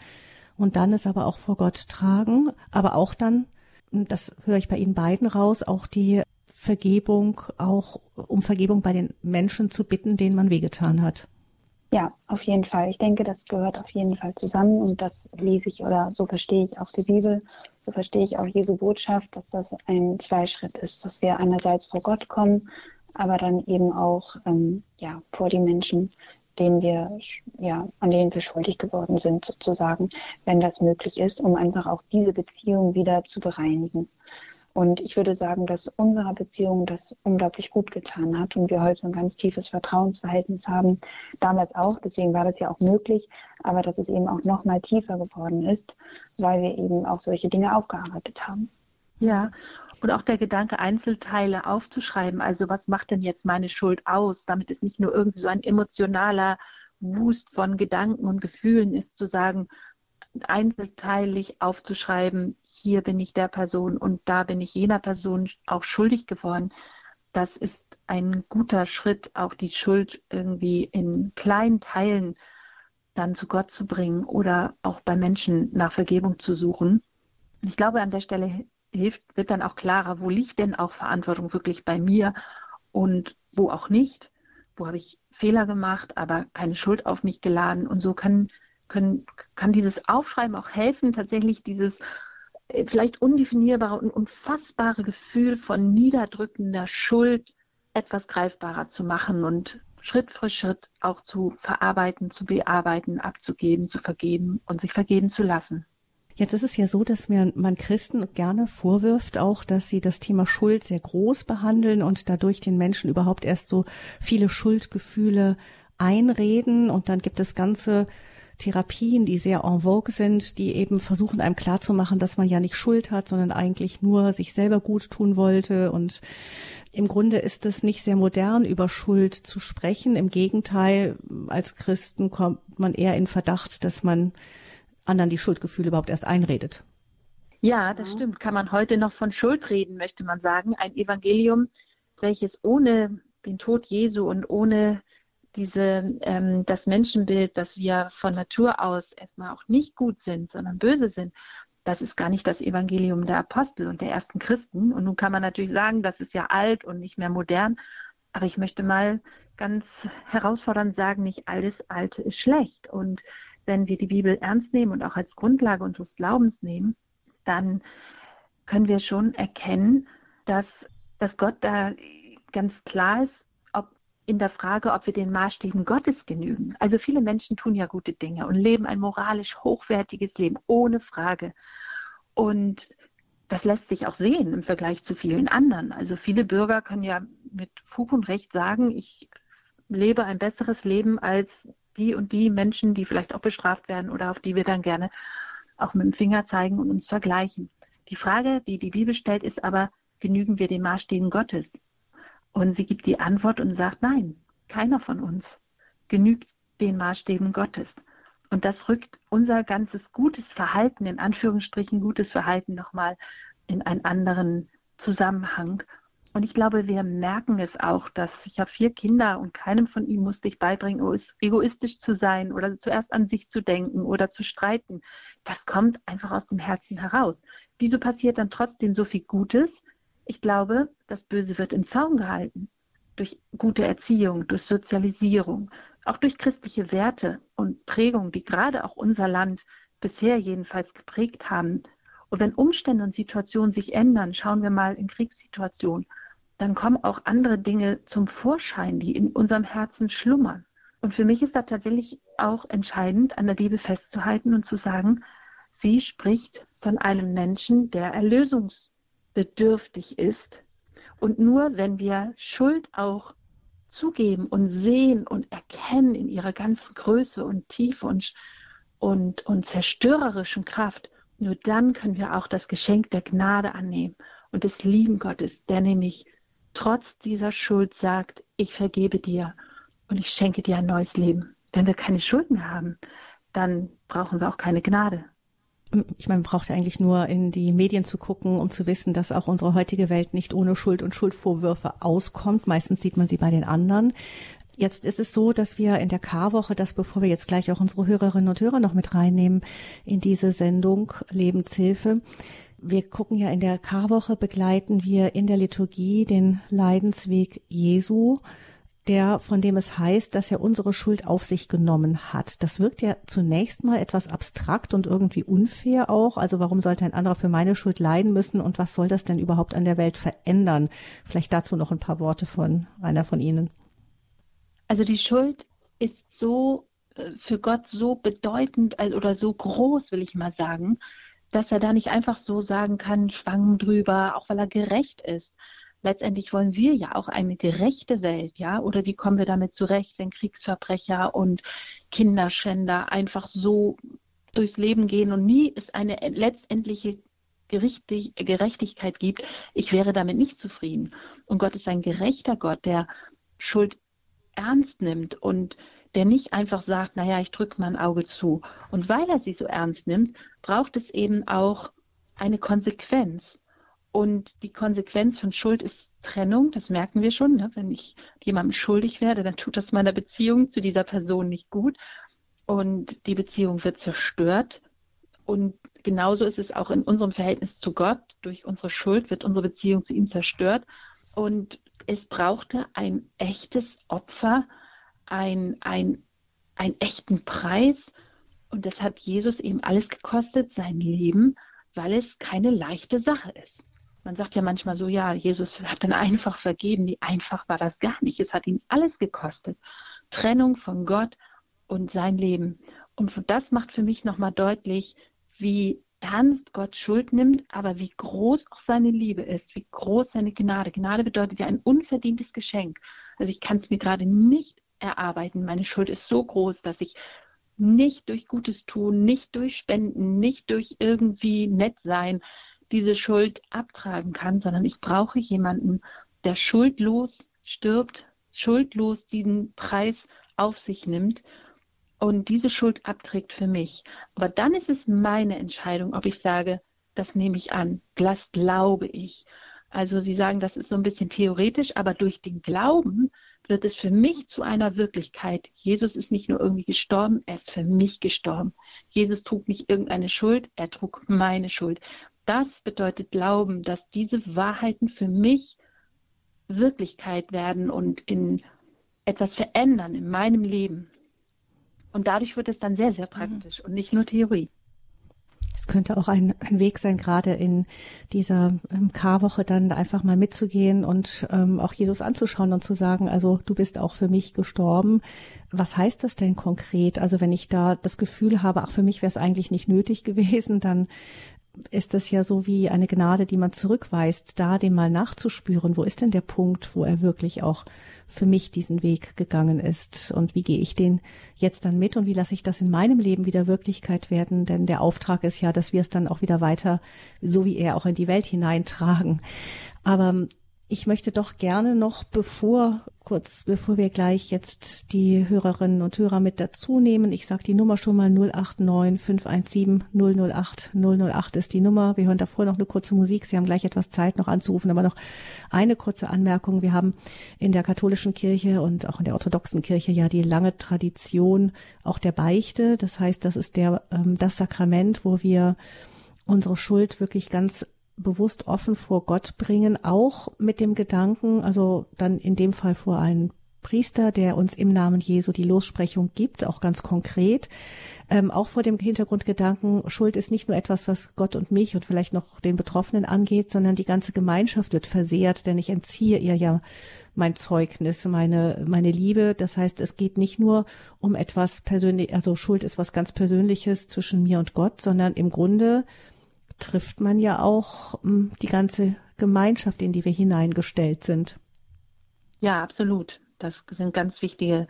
und dann es aber auch vor Gott tragen, aber auch dann, das höre ich bei Ihnen beiden raus, auch die Vergebung, auch um Vergebung bei den Menschen zu bitten, denen man wehgetan hat. Ja, auf jeden Fall. Ich denke, das gehört auf jeden Fall zusammen und das lese ich oder so verstehe ich auch die Bibel, so verstehe ich auch Jesu Botschaft, dass das ein Zweischritt ist, dass wir einerseits vor Gott kommen, aber dann eben auch ähm, ja, vor die Menschen, denen wir, ja, an denen wir schuldig geworden sind, sozusagen, wenn das möglich ist, um einfach auch diese Beziehung wieder zu bereinigen. Und ich würde sagen, dass unserer Beziehung das unglaublich gut getan hat und wir heute ein ganz tiefes Vertrauensverhältnis haben. Damals auch, deswegen war das ja auch möglich, aber dass es eben auch noch mal tiefer geworden ist, weil wir eben auch solche Dinge aufgearbeitet haben. Ja, und auch der Gedanke, Einzelteile aufzuschreiben. Also was macht denn jetzt meine Schuld aus, damit es nicht nur irgendwie so ein emotionaler Wust von Gedanken und Gefühlen ist, zu sagen, einzelteilig aufzuschreiben, hier bin ich der Person und da bin ich jener Person auch schuldig geworden. Das ist ein guter Schritt, auch die Schuld irgendwie in kleinen Teilen dann zu Gott zu bringen oder auch bei Menschen nach Vergebung zu suchen. Ich glaube, an der Stelle hilft, wird dann auch klarer, wo liegt denn auch Verantwortung wirklich bei mir und wo auch nicht. Wo habe ich Fehler gemacht, aber keine Schuld auf mich geladen. Und so kann können, kann dieses Aufschreiben auch helfen, tatsächlich dieses äh, vielleicht undefinierbare und unfassbare Gefühl von niederdrückender Schuld etwas greifbarer zu machen und Schritt für Schritt auch zu verarbeiten, zu bearbeiten, abzugeben, zu vergeben und sich vergeben zu lassen. Jetzt ist es ja so, dass mir man Christen gerne vorwirft auch, dass sie das Thema Schuld sehr groß behandeln und dadurch den Menschen überhaupt erst so viele Schuldgefühle einreden und dann gibt es ganze Therapien, die sehr en vogue sind, die eben versuchen einem klarzumachen, dass man ja nicht Schuld hat, sondern eigentlich nur sich selber gut tun wollte. Und im Grunde ist es nicht sehr modern, über Schuld zu sprechen. Im Gegenteil, als Christen kommt man eher in Verdacht, dass man anderen die Schuldgefühle überhaupt erst einredet. Ja, das stimmt. Kann man heute noch von Schuld reden, möchte man sagen. Ein Evangelium, welches ohne den Tod Jesu und ohne diese, ähm, das Menschenbild, dass wir von Natur aus erstmal auch nicht gut sind, sondern böse sind, das ist gar nicht das Evangelium der Apostel und der ersten Christen. Und nun kann man natürlich sagen, das ist ja alt und nicht mehr modern. Aber ich möchte mal ganz herausfordernd sagen, nicht alles Alte ist schlecht. Und wenn wir die Bibel ernst nehmen und auch als Grundlage unseres Glaubens nehmen, dann können wir schon erkennen, dass, dass Gott da ganz klar ist, in der Frage, ob wir den Maßstäben Gottes genügen. Also viele Menschen tun ja gute Dinge und leben ein moralisch hochwertiges Leben, ohne Frage. Und das lässt sich auch sehen im Vergleich zu vielen anderen. Also viele Bürger können ja mit Fug und Recht sagen, ich lebe ein besseres Leben als die und die Menschen, die vielleicht auch bestraft werden oder auf die wir dann gerne auch mit dem Finger zeigen und uns vergleichen. Die Frage, die die Bibel stellt, ist aber, genügen wir den Maßstäben Gottes? Und sie gibt die Antwort und sagt, nein, keiner von uns genügt den Maßstäben Gottes. Und das rückt unser ganzes gutes Verhalten, in Anführungsstrichen gutes Verhalten nochmal in einen anderen Zusammenhang. Und ich glaube, wir merken es auch, dass ich habe vier Kinder und keinem von ihnen musste ich beibringen, egoistisch zu sein oder zuerst an sich zu denken oder zu streiten. Das kommt einfach aus dem Herzen heraus. Wieso passiert dann trotzdem so viel Gutes? Ich glaube, das Böse wird im Zaun gehalten. Durch gute Erziehung, durch Sozialisierung, auch durch christliche Werte und Prägung, die gerade auch unser Land bisher jedenfalls geprägt haben. Und wenn Umstände und Situationen sich ändern, schauen wir mal in Kriegssituationen, dann kommen auch andere Dinge zum Vorschein, die in unserem Herzen schlummern. Und für mich ist da tatsächlich auch entscheidend, an der Liebe festzuhalten und zu sagen, sie spricht von einem Menschen, der erlösungsbedürftig ist. Und nur wenn wir Schuld auch zugeben und sehen und erkennen in ihrer ganzen Größe und Tiefe und, und, und zerstörerischen Kraft, nur dann können wir auch das Geschenk der Gnade annehmen und des lieben Gottes, der nämlich trotz dieser Schuld sagt, ich vergebe dir und ich schenke dir ein neues Leben. Wenn wir keine Schuld mehr haben, dann brauchen wir auch keine Gnade. Ich meine, man braucht eigentlich nur in die Medien zu gucken, um zu wissen, dass auch unsere heutige Welt nicht ohne Schuld und Schuldvorwürfe auskommt. Meistens sieht man sie bei den anderen. Jetzt ist es so, dass wir in der Karwoche, das bevor wir jetzt gleich auch unsere Hörerinnen und Hörer noch mit reinnehmen in diese Sendung Lebenshilfe, wir gucken ja in der Karwoche, begleiten wir in der Liturgie den Leidensweg Jesu, der, von dem es heißt, dass er unsere Schuld auf sich genommen hat. Das wirkt ja zunächst mal etwas abstrakt und irgendwie unfair auch. Also warum sollte ein anderer für meine Schuld leiden müssen und was soll das denn überhaupt an der Welt verändern? Vielleicht dazu noch ein paar Worte von einer von Ihnen. Also die Schuld ist so äh, für Gott so bedeutend äh, oder so groß, will ich mal sagen, dass er da nicht einfach so sagen kann, schwang drüber, auch weil er gerecht ist. Letztendlich wollen wir ja auch eine gerechte Welt, ja? Oder wie kommen wir damit zurecht, wenn Kriegsverbrecher und Kinderschänder einfach so durchs Leben gehen und nie es eine letztendliche Gerechtigkeit gibt? Ich wäre damit nicht zufrieden. Und Gott ist ein gerechter Gott, der Schuld ernst nimmt und der nicht einfach sagt, naja, ich drücke mal ein Auge zu. Und weil er sie so ernst nimmt, braucht es eben auch eine Konsequenz. Und die Konsequenz von Schuld ist Trennung, das merken wir schon. Ne? Wenn ich jemandem schuldig werde, dann tut das meiner Beziehung zu dieser Person nicht gut. Und die Beziehung wird zerstört. Und genauso ist es auch in unserem Verhältnis zu Gott. Durch unsere Schuld wird unsere Beziehung zu ihm zerstört. Und es brauchte ein echtes Opfer, ein, ein, einen echten Preis. Und das hat Jesus eben alles gekostet, sein Leben, weil es keine leichte Sache ist. Man sagt ja manchmal so, ja, Jesus hat dann einfach vergeben. Nee, einfach war das gar nicht. Es hat ihn alles gekostet. Trennung von Gott und sein Leben. Und das macht für mich nochmal deutlich, wie ernst Gott Schuld nimmt, aber wie groß auch seine Liebe ist, wie groß seine Gnade. Gnade bedeutet ja ein unverdientes Geschenk. Also ich kann es mir gerade nicht erarbeiten. Meine Schuld ist so groß, dass ich nicht durch Gutes tun, nicht durch Spenden, nicht durch irgendwie nett sein diese Schuld abtragen kann, sondern ich brauche jemanden, der schuldlos stirbt, schuldlos diesen Preis auf sich nimmt und diese Schuld abträgt für mich. Aber dann ist es meine Entscheidung, ob ich sage, das nehme ich an, das glaube ich. Also Sie sagen, das ist so ein bisschen theoretisch, aber durch den Glauben wird es für mich zu einer Wirklichkeit. Jesus ist nicht nur irgendwie gestorben, er ist für mich gestorben. Jesus trug nicht irgendeine Schuld, er trug meine Schuld. Das bedeutet Glauben, dass diese Wahrheiten für mich Wirklichkeit werden und in etwas verändern in meinem Leben. Und dadurch wird es dann sehr, sehr praktisch mhm. und nicht nur Theorie. Es könnte auch ein, ein Weg sein, gerade in dieser ähm, Karwoche dann einfach mal mitzugehen und ähm, auch Jesus anzuschauen und zu sagen, also du bist auch für mich gestorben. Was heißt das denn konkret? Also wenn ich da das Gefühl habe, ach, für mich wäre es eigentlich nicht nötig gewesen, dann ist es ja so wie eine Gnade, die man zurückweist, da dem mal nachzuspüren, wo ist denn der Punkt, wo er wirklich auch für mich diesen Weg gegangen ist? Und wie gehe ich den jetzt dann mit? Und wie lasse ich das in meinem Leben wieder Wirklichkeit werden, denn der Auftrag ist ja, dass wir es dann auch wieder weiter, so wie er auch in die Welt hineintragen. Aber ich möchte doch gerne noch, bevor, kurz bevor wir gleich jetzt die Hörerinnen und Hörer mit dazu nehmen, ich sage die Nummer schon mal 089 517 008 008 ist die Nummer. Wir hören davor noch eine kurze Musik. Sie haben gleich etwas Zeit noch anzurufen, aber noch eine kurze Anmerkung. Wir haben in der katholischen Kirche und auch in der orthodoxen Kirche ja die lange Tradition auch der Beichte. Das heißt, das ist der, ähm, das Sakrament, wo wir unsere Schuld wirklich ganz bewusst offen vor Gott bringen, auch mit dem Gedanken, also dann in dem Fall vor einen Priester, der uns im Namen Jesu die Lossprechung gibt, auch ganz konkret, ähm, auch vor dem Hintergrundgedanken, Schuld ist nicht nur etwas, was Gott und mich und vielleicht noch den Betroffenen angeht, sondern die ganze Gemeinschaft wird versehrt, denn ich entziehe ihr ja mein Zeugnis, meine, meine Liebe. Das heißt, es geht nicht nur um etwas persönlich, also Schuld ist was ganz Persönliches zwischen mir und Gott, sondern im Grunde trifft man ja auch hm, die ganze Gemeinschaft, in die wir hineingestellt sind. Ja, absolut. Das sind ganz wichtige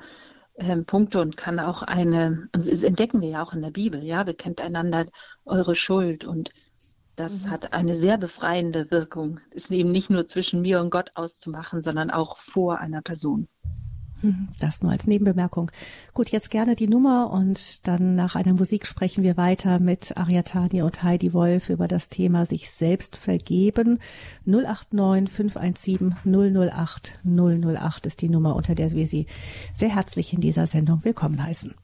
äh, Punkte und kann auch eine, und das entdecken wir ja auch in der Bibel, ja, bekennt einander eure Schuld und das mhm. hat eine sehr befreiende Wirkung. Es ist eben nicht nur zwischen mir und Gott auszumachen, sondern auch vor einer Person. Das nur als Nebenbemerkung. Gut, jetzt gerne die Nummer und dann nach einer Musik sprechen wir weiter mit Ariatani und Heidi Wolf über das Thema sich selbst vergeben. 089 517 008 008 ist die Nummer, unter der wir Sie sehr herzlich in dieser Sendung willkommen heißen.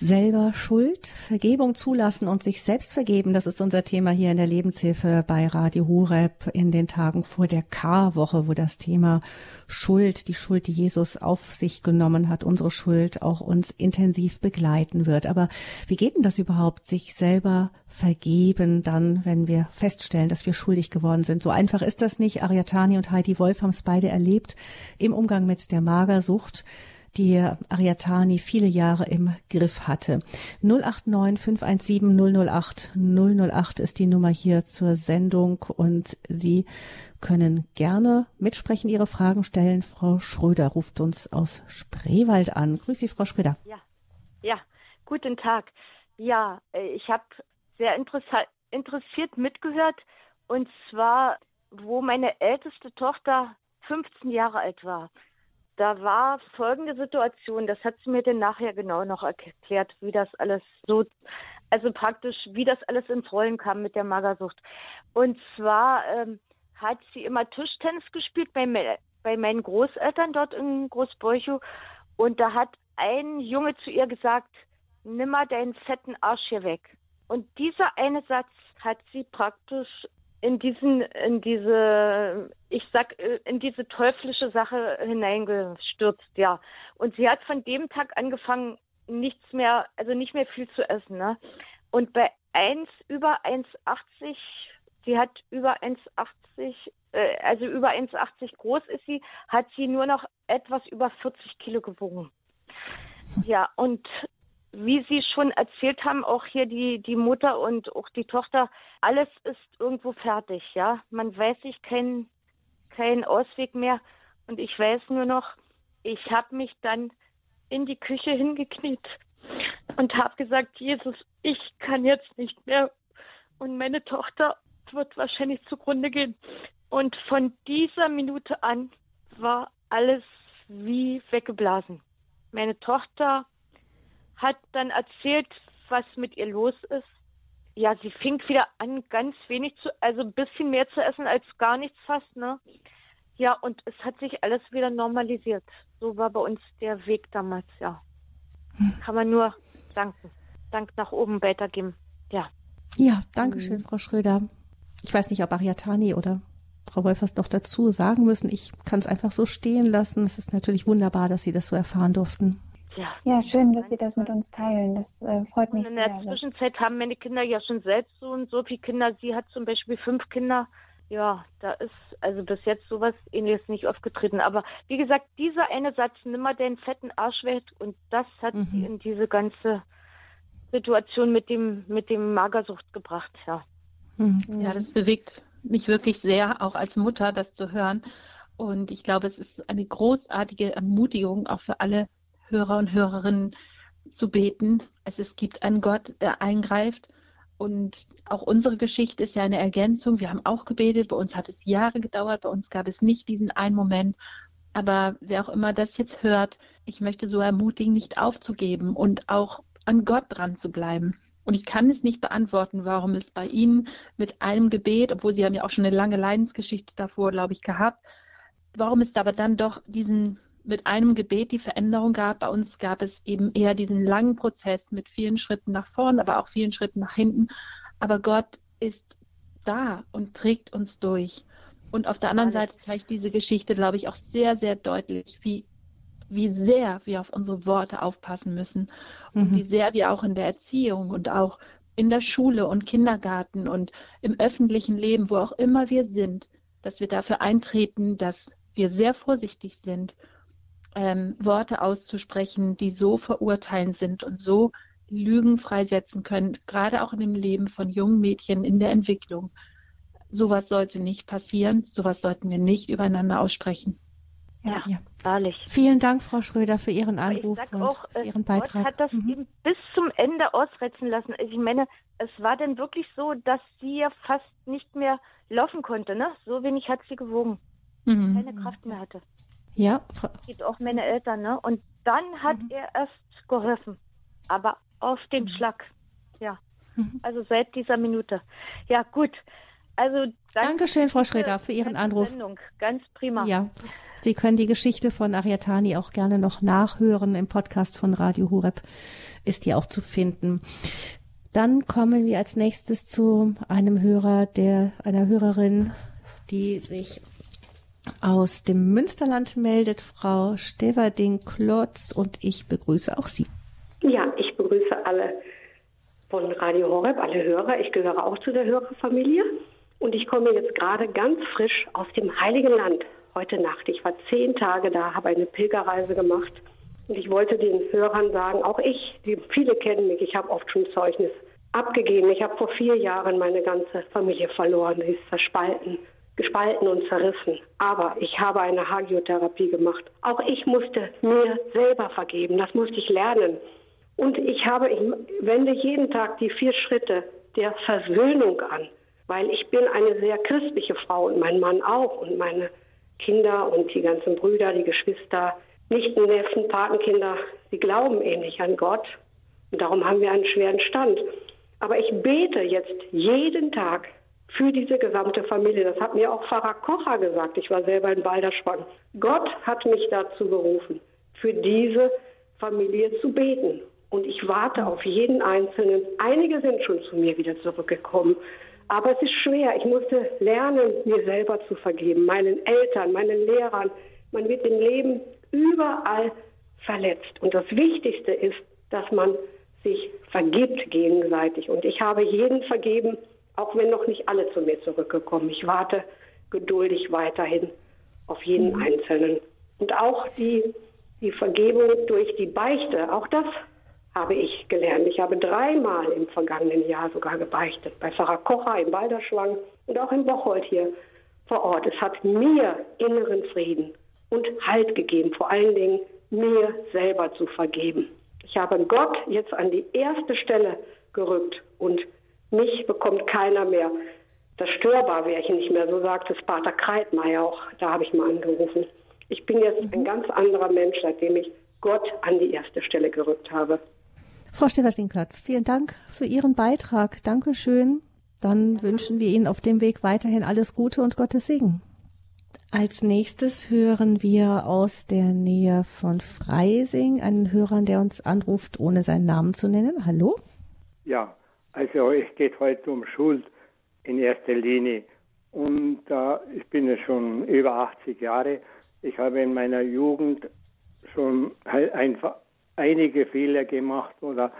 Selber Schuld, Vergebung zulassen und sich selbst vergeben. Das ist unser Thema hier in der Lebenshilfe bei Radio Horeb in den Tagen vor der Karwoche, wo das Thema Schuld, die Schuld, die Jesus auf sich genommen hat, unsere Schuld auch uns intensiv begleiten wird. Aber wie geht denn das überhaupt, sich selber vergeben dann, wenn wir feststellen, dass wir schuldig geworden sind? So einfach ist das nicht. Ariatani und Heidi Wolf haben es beide erlebt im Umgang mit der Magersucht die Ariatani viele Jahre im Griff hatte. 089 517 008 008 ist die Nummer hier zur Sendung und Sie können gerne mitsprechen, Ihre Fragen stellen. Frau Schröder ruft uns aus Spreewald an. Grüß Sie, Frau Schröder. Ja, ja, guten Tag. Ja, äh, ich habe sehr interessiert mitgehört und zwar, wo meine älteste Tochter 15 Jahre alt war da war folgende Situation, das hat sie mir dann nachher genau noch erklärt, wie das alles so, also praktisch, wie das alles ins Rollen kam mit der Magersucht. Und zwar ähm, hat sie immer Tischtennis gespielt bei, bei meinen Großeltern dort in Großbräuchow und da hat ein Junge zu ihr gesagt, nimm mal deinen fetten Arsch hier weg. Und dieser eine Satz hat sie praktisch in diesen, in diese, ich sag, in diese teuflische Sache hineingestürzt, ja. Und sie hat von dem Tag angefangen, nichts mehr, also nicht mehr viel zu essen, ne? Und bei 1 über 1,80, sie hat über 1,80, äh, also über 1,80 groß ist sie, hat sie nur noch etwas über 40 Kilo gewogen. Ja, und wie Sie schon erzählt haben, auch hier die, die Mutter und auch die Tochter, alles ist irgendwo fertig, ja. Man weiß sich keinen kein Ausweg mehr. Und ich weiß nur noch, ich habe mich dann in die Küche hingekniet und habe gesagt, Jesus, ich kann jetzt nicht mehr. Und meine Tochter wird wahrscheinlich zugrunde gehen. Und von dieser Minute an war alles wie weggeblasen. Meine Tochter hat dann erzählt, was mit ihr los ist. Ja, sie fing wieder an, ganz wenig zu, also ein bisschen mehr zu essen als gar nichts fast, ne? Ja, und es hat sich alles wieder normalisiert. So war bei uns der Weg damals, ja. Kann man nur danken. Dank nach oben weitergeben. Ja. Ja, danke schön, mhm. Frau Schröder. Ich weiß nicht, ob Ariatani oder Frau Wolfers noch dazu sagen müssen. Ich kann es einfach so stehen lassen. Es ist natürlich wunderbar, dass Sie das so erfahren durften. Ja. ja, schön, dass Sie das mit uns teilen. Das äh, freut mich sehr. In der Zwischenzeit haben meine Kinder ja schon selbst so und so viele Kinder. Sie hat zum Beispiel fünf Kinder. Ja, da ist also bis jetzt sowas ähnliches nicht aufgetreten. Aber wie gesagt, dieser eine Satz, nimm mal den fetten Arsch weg und das hat mhm. sie in diese ganze Situation mit dem, mit dem Magersucht gebracht, ja. Mhm. Ja, das bewegt mich wirklich sehr, auch als Mutter, das zu hören. Und ich glaube, es ist eine großartige Ermutigung auch für alle Hörer und Hörerinnen zu beten. Es, es gibt einen Gott, der eingreift. Und auch unsere Geschichte ist ja eine Ergänzung. Wir haben auch gebetet. Bei uns hat es Jahre gedauert. Bei uns gab es nicht diesen einen Moment. Aber wer auch immer das jetzt hört, ich möchte so ermutigen, nicht aufzugeben und auch an Gott dran zu bleiben. Und ich kann es nicht beantworten, warum es bei Ihnen mit einem Gebet, obwohl Sie haben ja auch schon eine lange Leidensgeschichte davor, glaube ich, gehabt, warum es aber dann doch diesen mit einem Gebet die Veränderung gab. Bei uns gab es eben eher diesen langen Prozess mit vielen Schritten nach vorn, aber auch vielen Schritten nach hinten. Aber Gott ist da und trägt uns durch. Und auf der anderen Seite zeigt diese Geschichte, glaube ich, auch sehr, sehr deutlich, wie, wie sehr wir auf unsere Worte aufpassen müssen und mhm. wie sehr wir auch in der Erziehung und auch in der Schule und Kindergarten und im öffentlichen Leben, wo auch immer wir sind, dass wir dafür eintreten, dass wir sehr vorsichtig sind, ähm, Worte auszusprechen, die so verurteilend sind und so Lügen freisetzen können, gerade auch in dem Leben von jungen Mädchen in der Entwicklung. Sowas sollte nicht passieren, sowas sollten wir nicht übereinander aussprechen. Ja, ja. wahrlich. Vielen Dank, Frau Schröder, für Ihren Anruf und auch, für Ihren Beitrag. Gott hat das mhm. eben bis zum Ende ausreizen lassen. Also ich meine, es war denn wirklich so, dass sie ja fast nicht mehr laufen konnte, ne? So wenig hat sie gewogen mhm. keine Kraft mehr hatte. Ja. Gibt auch meine Eltern, ne? Und dann hat mhm. er erst geholfen. Aber auf den mhm. Schlag. Ja. Mhm. Also seit dieser Minute. Ja, gut. Also Dankeschön, Frau Schröder, für Ihren Anruf. Sendung. Ganz prima. Ja. Sie können die Geschichte von Ariatani auch gerne noch nachhören im Podcast von Radio Hureb. Ist die auch zu finden. Dann kommen wir als nächstes zu einem Hörer, der, einer Hörerin, die sich aus dem Münsterland meldet Frau Steverding-Klotz und ich begrüße auch Sie. Ja, ich begrüße alle von Radio Horeb, alle Hörer. Ich gehöre auch zu der Hörerfamilie und ich komme jetzt gerade ganz frisch aus dem Heiligen Land heute Nacht. Ich war zehn Tage da, habe eine Pilgerreise gemacht und ich wollte den Hörern sagen, auch ich, die viele kennen mich, ich habe oft schon Zeugnis abgegeben. Ich habe vor vier Jahren meine ganze Familie verloren, sie ist verspalten gespalten und zerrissen. Aber ich habe eine Hagiotherapie gemacht. Auch ich musste mir selber vergeben. Das musste ich lernen. Und ich habe, ich wende jeden Tag die vier Schritte der Versöhnung an, weil ich bin eine sehr christliche Frau und mein Mann auch und meine Kinder und die ganzen Brüder, die Geschwister, Nichten, Neffen, Patenkinder, sie glauben ähnlich an Gott und darum haben wir einen schweren Stand. Aber ich bete jetzt jeden Tag für diese gesamte Familie. Das hat mir auch Pfarrer Kocher gesagt. Ich war selber in Balderschwang. Gott hat mich dazu berufen, für diese Familie zu beten. Und ich warte auf jeden Einzelnen. Einige sind schon zu mir wieder zurückgekommen. Aber es ist schwer. Ich musste lernen, mir selber zu vergeben, meinen Eltern, meinen Lehrern. Man wird im Leben überall verletzt. Und das Wichtigste ist, dass man sich vergibt gegenseitig. Und ich habe jeden vergeben, auch wenn noch nicht alle zu mir zurückgekommen. Ich warte geduldig weiterhin auf jeden mhm. Einzelnen. Und auch die, die Vergebung durch die Beichte, auch das habe ich gelernt. Ich habe dreimal im vergangenen Jahr sogar gebeichtet. Bei Pfarrer Kocher im Balderschwang und auch in Bocholt hier vor Ort. Es hat mir inneren Frieden und Halt gegeben, vor allen Dingen mir selber zu vergeben. Ich habe Gott jetzt an die erste Stelle gerückt und mich bekommt keiner mehr. Das störbar wäre ich nicht mehr, so sagt es Pater Kreitmeier auch. Da habe ich mal angerufen. Ich bin jetzt ein ganz anderer Mensch, seitdem ich Gott an die erste Stelle gerückt habe. Frau Stevertin-Platz, vielen Dank für Ihren Beitrag. Dankeschön. Dann wünschen wir Ihnen auf dem Weg weiterhin alles Gute und Gottes Segen. Als nächstes hören wir aus der Nähe von Freising einen Hörer, der uns anruft, ohne seinen Namen zu nennen. Hallo? Ja, also es geht heute um Schuld in erster Linie. Und äh, ich bin ja schon über 80 Jahre. Ich habe in meiner Jugend schon einfach einige Fehler gemacht oder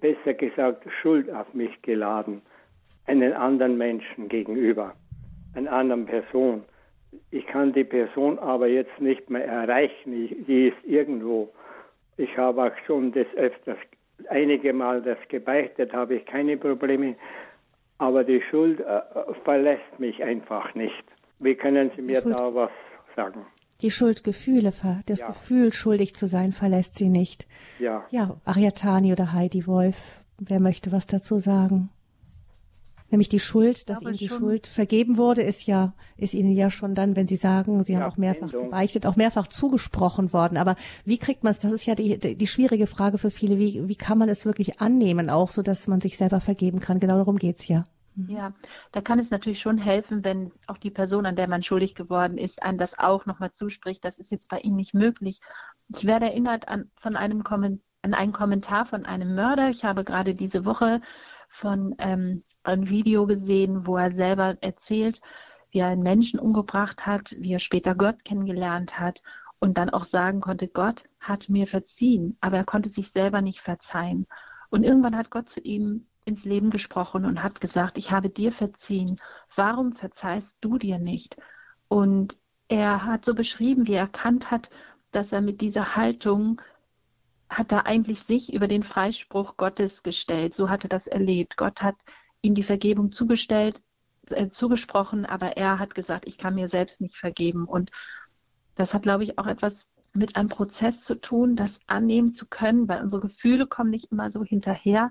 besser gesagt Schuld auf mich geladen. Einen anderen Menschen gegenüber, einer anderen Person. Ich kann die Person aber jetzt nicht mehr erreichen. Die ist irgendwo. Ich habe auch schon des Öfters einige Mal das gebeichtet, habe ich keine Probleme. Aber die Schuld äh, verlässt mich einfach nicht. Wie können Sie mir da was sagen. Die Schuldgefühle, das ja. Gefühl, schuldig zu sein, verlässt sie nicht. Ja. Ja, Ariatani oder Heidi Wolf, wer möchte was dazu sagen? Nämlich die Schuld, dass ihnen die. Schuld vergeben wurde, ist ja, ist ihnen ja schon dann, wenn sie sagen, sie ja, haben auch mehrfach Sendung. gebeichtet, auch mehrfach zugesprochen worden. Aber wie kriegt man es, das ist ja die, die, schwierige Frage für viele, wie, wie kann man es wirklich annehmen, auch so, dass man sich selber vergeben kann? Genau darum geht's ja. Mhm. Ja, da kann es natürlich schon helfen, wenn auch die Person, an der man schuldig geworden ist, einem das auch nochmal zuspricht. Das ist jetzt bei Ihnen nicht möglich. Ich werde erinnert an, von einem Kommentar, an einen Kommentar von einem Mörder. Ich habe gerade diese Woche von ähm, ein Video gesehen, wo er selber erzählt, wie er einen Menschen umgebracht hat, wie er später Gott kennengelernt hat und dann auch sagen konnte, Gott hat mir verziehen, aber er konnte sich selber nicht verzeihen. Und irgendwann hat Gott zu ihm ins Leben gesprochen und hat gesagt, ich habe dir verziehen, warum verzeihst du dir nicht? Und er hat so beschrieben, wie er erkannt hat, dass er mit dieser Haltung hat er eigentlich sich über den Freispruch Gottes gestellt. So hat er das erlebt. Gott hat ihm die Vergebung zugestellt, äh, zugesprochen, aber er hat gesagt, ich kann mir selbst nicht vergeben. Und das hat, glaube ich, auch etwas mit einem Prozess zu tun, das annehmen zu können, weil unsere Gefühle kommen nicht immer so hinterher.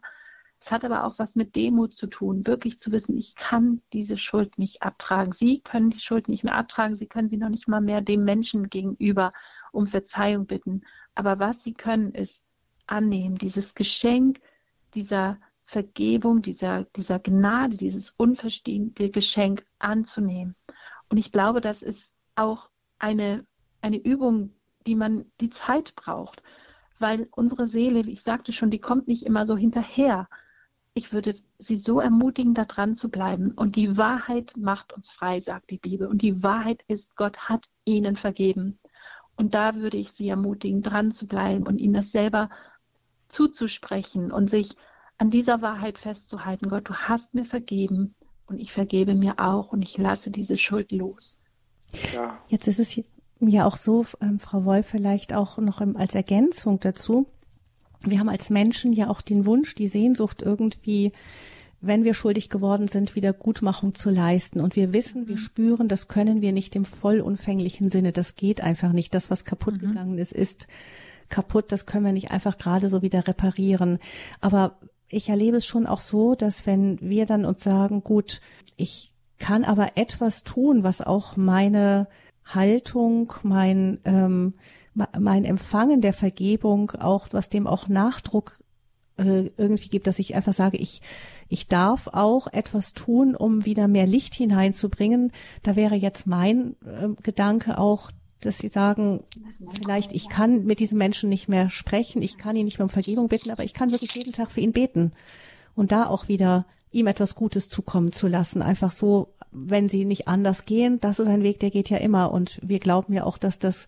Es hat aber auch was mit Demut zu tun, wirklich zu wissen, ich kann diese Schuld nicht abtragen. Sie können die Schuld nicht mehr abtragen, Sie können sie noch nicht mal mehr dem Menschen gegenüber um Verzeihung bitten. Aber was Sie können, ist annehmen, dieses Geschenk dieser Vergebung, dieser, dieser Gnade, dieses unverstehende Geschenk anzunehmen. Und ich glaube, das ist auch eine, eine Übung, die man die Zeit braucht, weil unsere Seele, wie ich sagte schon, die kommt nicht immer so hinterher. Ich würde sie so ermutigen, da dran zu bleiben. Und die Wahrheit macht uns frei, sagt die Bibel. Und die Wahrheit ist, Gott hat ihnen vergeben. Und da würde ich sie ermutigen, dran zu bleiben und ihnen das selber zuzusprechen und sich an dieser Wahrheit festzuhalten, Gott, du hast mir vergeben und ich vergebe mir auch und ich lasse diese Schuld los. Ja. Jetzt ist es ja auch so, ähm, Frau Wolf, vielleicht auch noch im, als Ergänzung dazu. Wir haben als Menschen ja auch den Wunsch, die Sehnsucht irgendwie, wenn wir schuldig geworden sind, Wiedergutmachung zu leisten. Und wir wissen, wir mhm. spüren, das können wir nicht im vollumfänglichen Sinne. Das geht einfach nicht. Das, was kaputt mhm. gegangen ist, ist kaputt. Das können wir nicht einfach gerade so wieder reparieren. Aber ich erlebe es schon auch so, dass wenn wir dann uns sagen, gut, ich kann aber etwas tun, was auch meine Haltung, mein, ähm, mein Empfangen der Vergebung, auch was dem auch Nachdruck äh, irgendwie gibt, dass ich einfach sage, ich, ich darf auch etwas tun, um wieder mehr Licht hineinzubringen. Da wäre jetzt mein äh, Gedanke auch, dass sie sagen, vielleicht ich kann mit diesem Menschen nicht mehr sprechen, ich kann ihn nicht mehr um Vergebung bitten, aber ich kann wirklich jeden Tag für ihn beten und da auch wieder ihm etwas Gutes zukommen zu lassen. Einfach so, wenn sie nicht anders gehen, das ist ein Weg, der geht ja immer und wir glauben ja auch, dass das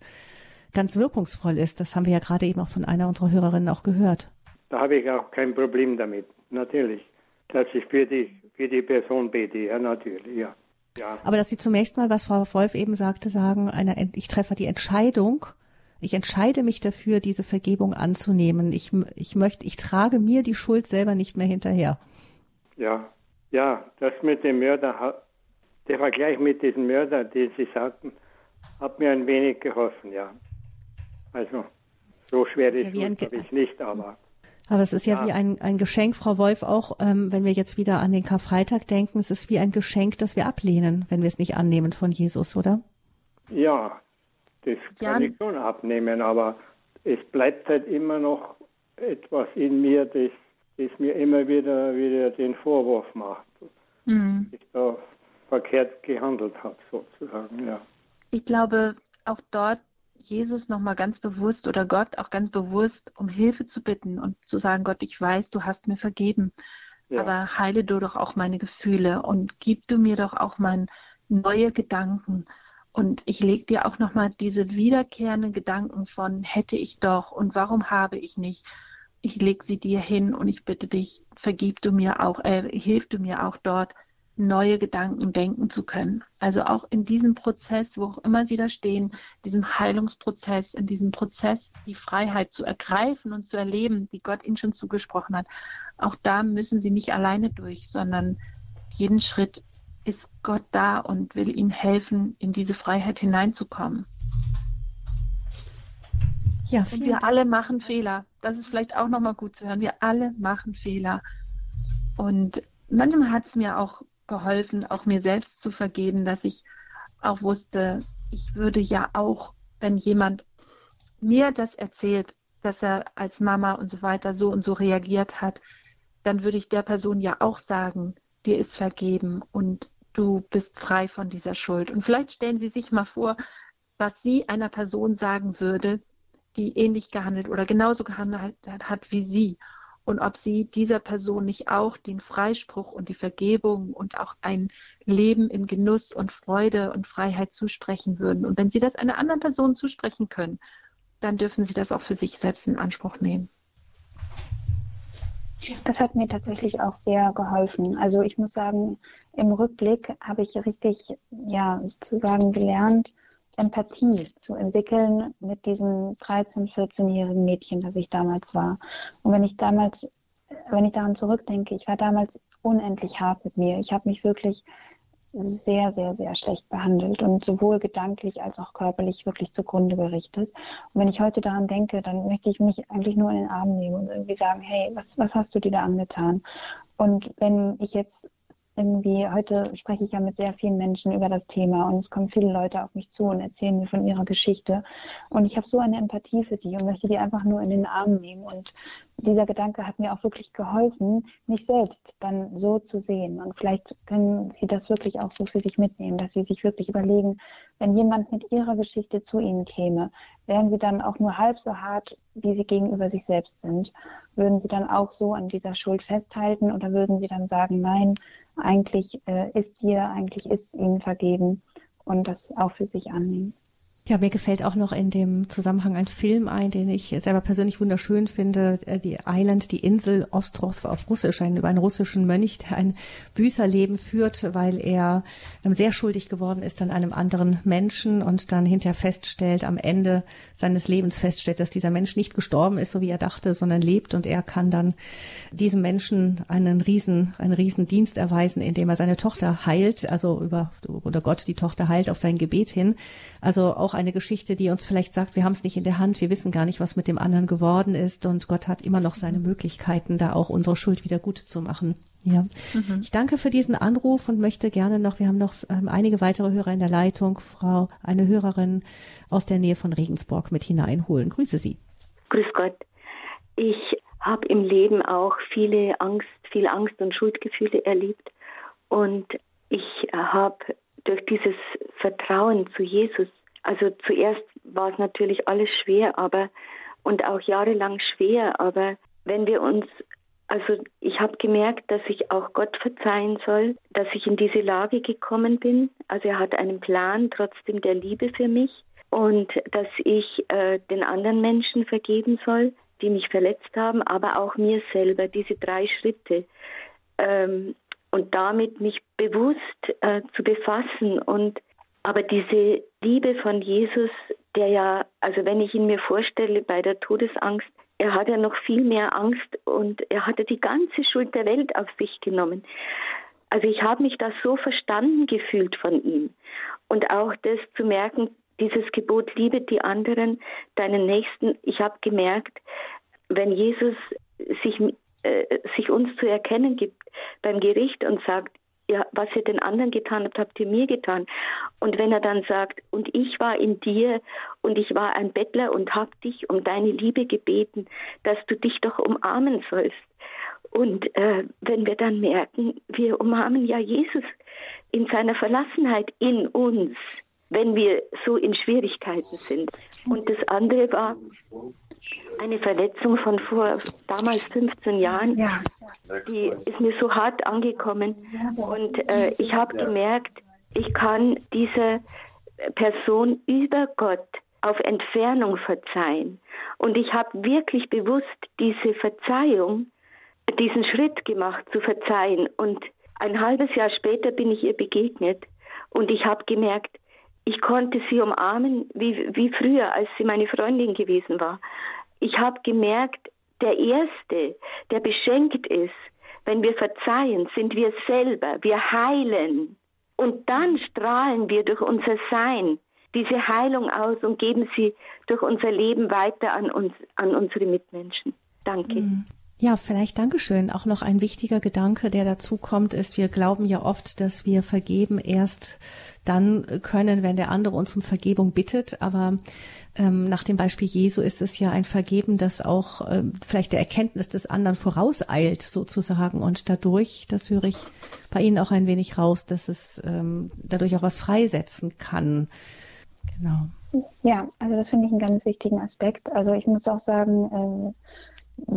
ganz wirkungsvoll ist. Das haben wir ja gerade eben auch von einer unserer Hörerinnen auch gehört. Da habe ich auch kein Problem damit, natürlich, dass ich für die, für die Person bete, ja, natürlich, ja. Ja. Aber dass Sie zunächst mal, was Frau Wolf eben sagte, sagen, eine, ich treffe die Entscheidung, ich entscheide mich dafür, diese Vergebung anzunehmen. Ich, ich möchte, ich trage mir die Schuld selber nicht mehr hinterher. Ja, ja, das mit dem Mörder, der Vergleich mit diesem Mörder, den Sie sagten, hat mir ein wenig geholfen, ja. Also, so schwer ist, ja habe ich nicht, aber. Aber es ist ja, ja, wie ein, ein Geschenk, Frau Wolf, auch ähm, wenn wir jetzt wieder an den Karfreitag denken, es ist wie ein Geschenk, das wir ablehnen, wenn wir es nicht annehmen von Jesus, oder? Ja, das kann ich schon abnehmen, aber es bleibt halt immer noch etwas in mir, das, das mir immer wieder, wieder den Vorwurf macht, mhm. dass ich da verkehrt gehandelt habe, sozusagen, ja. Ich glaube, auch dort Jesus nochmal ganz bewusst oder Gott auch ganz bewusst um Hilfe zu bitten und zu sagen, Gott, ich weiß, du hast mir vergeben, ja. aber heile du doch auch meine Gefühle und gib du mir doch auch mal neue Gedanken. Und ich lege dir auch nochmal diese wiederkehrenden Gedanken von hätte ich doch und warum habe ich nicht. Ich lege sie dir hin und ich bitte dich, vergib du mir auch, äh, hilf du mir auch dort, neue Gedanken denken zu können. Also auch in diesem Prozess, wo auch immer Sie da stehen, diesem Heilungsprozess, in diesem Prozess die Freiheit zu ergreifen und zu erleben, die Gott Ihnen schon zugesprochen hat. Auch da müssen Sie nicht alleine durch, sondern jeden Schritt ist Gott da und will Ihnen helfen, in diese Freiheit hineinzukommen. Ja, und wir Dank. alle machen Fehler. Das ist vielleicht auch nochmal gut zu hören. Wir alle machen Fehler. Und manchmal hat es mir auch geholfen, auch mir selbst zu vergeben, dass ich auch wusste, ich würde ja auch, wenn jemand mir das erzählt, dass er als Mama und so weiter so und so reagiert hat, dann würde ich der Person ja auch sagen, dir ist vergeben und du bist frei von dieser Schuld. Und vielleicht stellen Sie sich mal vor, was Sie einer Person sagen würde, die ähnlich gehandelt oder genauso gehandelt hat wie Sie. Und ob Sie dieser Person nicht auch den Freispruch und die Vergebung und auch ein Leben in Genuss und Freude und Freiheit zusprechen würden. Und wenn Sie das einer anderen Person zusprechen können, dann dürfen Sie das auch für sich selbst in Anspruch nehmen. Das hat mir tatsächlich auch sehr geholfen. Also ich muss sagen, im Rückblick habe ich richtig, ja, sozusagen gelernt, Empathie zu entwickeln mit diesem 13-, 14-jährigen Mädchen, das ich damals war. Und wenn ich damals, wenn ich daran zurückdenke, ich war damals unendlich hart mit mir. Ich habe mich wirklich sehr, sehr, sehr schlecht behandelt und sowohl gedanklich als auch körperlich wirklich zugrunde gerichtet. Und wenn ich heute daran denke, dann möchte ich mich eigentlich nur in den Arm nehmen und irgendwie sagen, hey, was, was hast du dir da angetan? Und wenn ich jetzt irgendwie, heute spreche ich ja mit sehr vielen Menschen über das Thema und es kommen viele Leute auf mich zu und erzählen mir von ihrer Geschichte. Und ich habe so eine Empathie für die und möchte die einfach nur in den Arm nehmen. Und dieser Gedanke hat mir auch wirklich geholfen, mich selbst dann so zu sehen. Und vielleicht können Sie das wirklich auch so für sich mitnehmen, dass Sie sich wirklich überlegen, wenn jemand mit Ihrer Geschichte zu Ihnen käme, wären Sie dann auch nur halb so hart, wie Sie gegenüber sich selbst sind? Würden Sie dann auch so an dieser Schuld festhalten oder würden Sie dann sagen, nein, eigentlich äh, ist dir, eigentlich ist Ihnen vergeben und das auch für sich annehmen? Ja, mir gefällt auch noch in dem Zusammenhang ein Film ein, den ich selber persönlich wunderschön finde. Äh, die Island, die Insel Ostrov auf Russisch, ein, über einen russischen Mönch, der ein Büßerleben führt, weil er ähm, sehr schuldig geworden ist an einem anderen Menschen und dann hinterher feststellt, am Ende seines Lebens feststellt, dass dieser Mensch nicht gestorben ist, so wie er dachte, sondern lebt und er kann dann diesem Menschen einen riesen, einen riesen Dienst erweisen, indem er seine Tochter heilt, also über, oder Gott die Tochter heilt auf sein Gebet hin. Also auch eine Geschichte, die uns vielleicht sagt, wir haben es nicht in der Hand, wir wissen gar nicht, was mit dem anderen geworden ist und Gott hat immer noch seine Möglichkeiten, da auch unsere Schuld wieder gut zu machen. Ja, mhm. ich danke für diesen Anruf und möchte gerne noch, wir haben noch ähm, einige weitere Hörer in der Leitung, Frau, eine Hörerin aus der Nähe von Regensburg mit hineinholen. Grüße Sie. Grüß Gott. Ich habe im Leben auch viele Angst, viel Angst und Schuldgefühle erlebt und ich habe durch dieses Vertrauen zu Jesus also zuerst war es natürlich alles schwer, aber und auch jahrelang schwer, aber wenn wir uns also ich habe gemerkt, dass ich auch Gott verzeihen soll, dass ich in diese Lage gekommen bin. Also er hat einen Plan trotzdem der Liebe für mich und dass ich äh, den anderen Menschen vergeben soll, die mich verletzt haben, aber auch mir selber. Diese drei Schritte ähm, und damit mich bewusst äh, zu befassen und aber diese Liebe von Jesus, der ja, also wenn ich ihn mir vorstelle bei der Todesangst, er hat ja noch viel mehr Angst und er hatte die ganze Schuld der Welt auf sich genommen. Also ich habe mich da so verstanden gefühlt von ihm. Und auch das zu merken, dieses Gebot, liebe die anderen, deinen Nächsten. Ich habe gemerkt, wenn Jesus sich, äh, sich uns zu erkennen gibt beim Gericht und sagt, ja, was ihr den anderen getan habt, habt ihr mir getan. Und wenn er dann sagt, und ich war in dir und ich war ein Bettler und hab dich um deine Liebe gebeten, dass du dich doch umarmen sollst. Und äh, wenn wir dann merken, wir umarmen ja Jesus in seiner Verlassenheit in uns, wenn wir so in Schwierigkeiten sind. Und das andere war, eine Verletzung von vor damals 15 Jahren, ja. die ist mir so hart angekommen. Und äh, ich habe gemerkt, ich kann dieser Person über Gott auf Entfernung verzeihen. Und ich habe wirklich bewusst diese Verzeihung, diesen Schritt gemacht, zu verzeihen. Und ein halbes Jahr später bin ich ihr begegnet und ich habe gemerkt, ich konnte sie umarmen wie, wie früher, als sie meine Freundin gewesen war. Ich habe gemerkt, der Erste, der beschenkt ist, wenn wir verzeihen, sind wir selber. Wir heilen. Und dann strahlen wir durch unser Sein diese Heilung aus und geben sie durch unser Leben weiter an uns, an unsere Mitmenschen. Danke. Mhm. Ja, vielleicht Dankeschön. Auch noch ein wichtiger Gedanke, der dazu kommt, ist, wir glauben ja oft, dass wir vergeben erst dann können, wenn der andere uns um Vergebung bittet. Aber ähm, nach dem Beispiel Jesu ist es ja ein Vergeben, das auch ähm, vielleicht der Erkenntnis des anderen vorauseilt, sozusagen. Und dadurch, das höre ich bei Ihnen auch ein wenig raus, dass es ähm, dadurch auch was freisetzen kann. Genau. Ja, also das finde ich einen ganz wichtigen Aspekt. Also ich muss auch sagen, äh,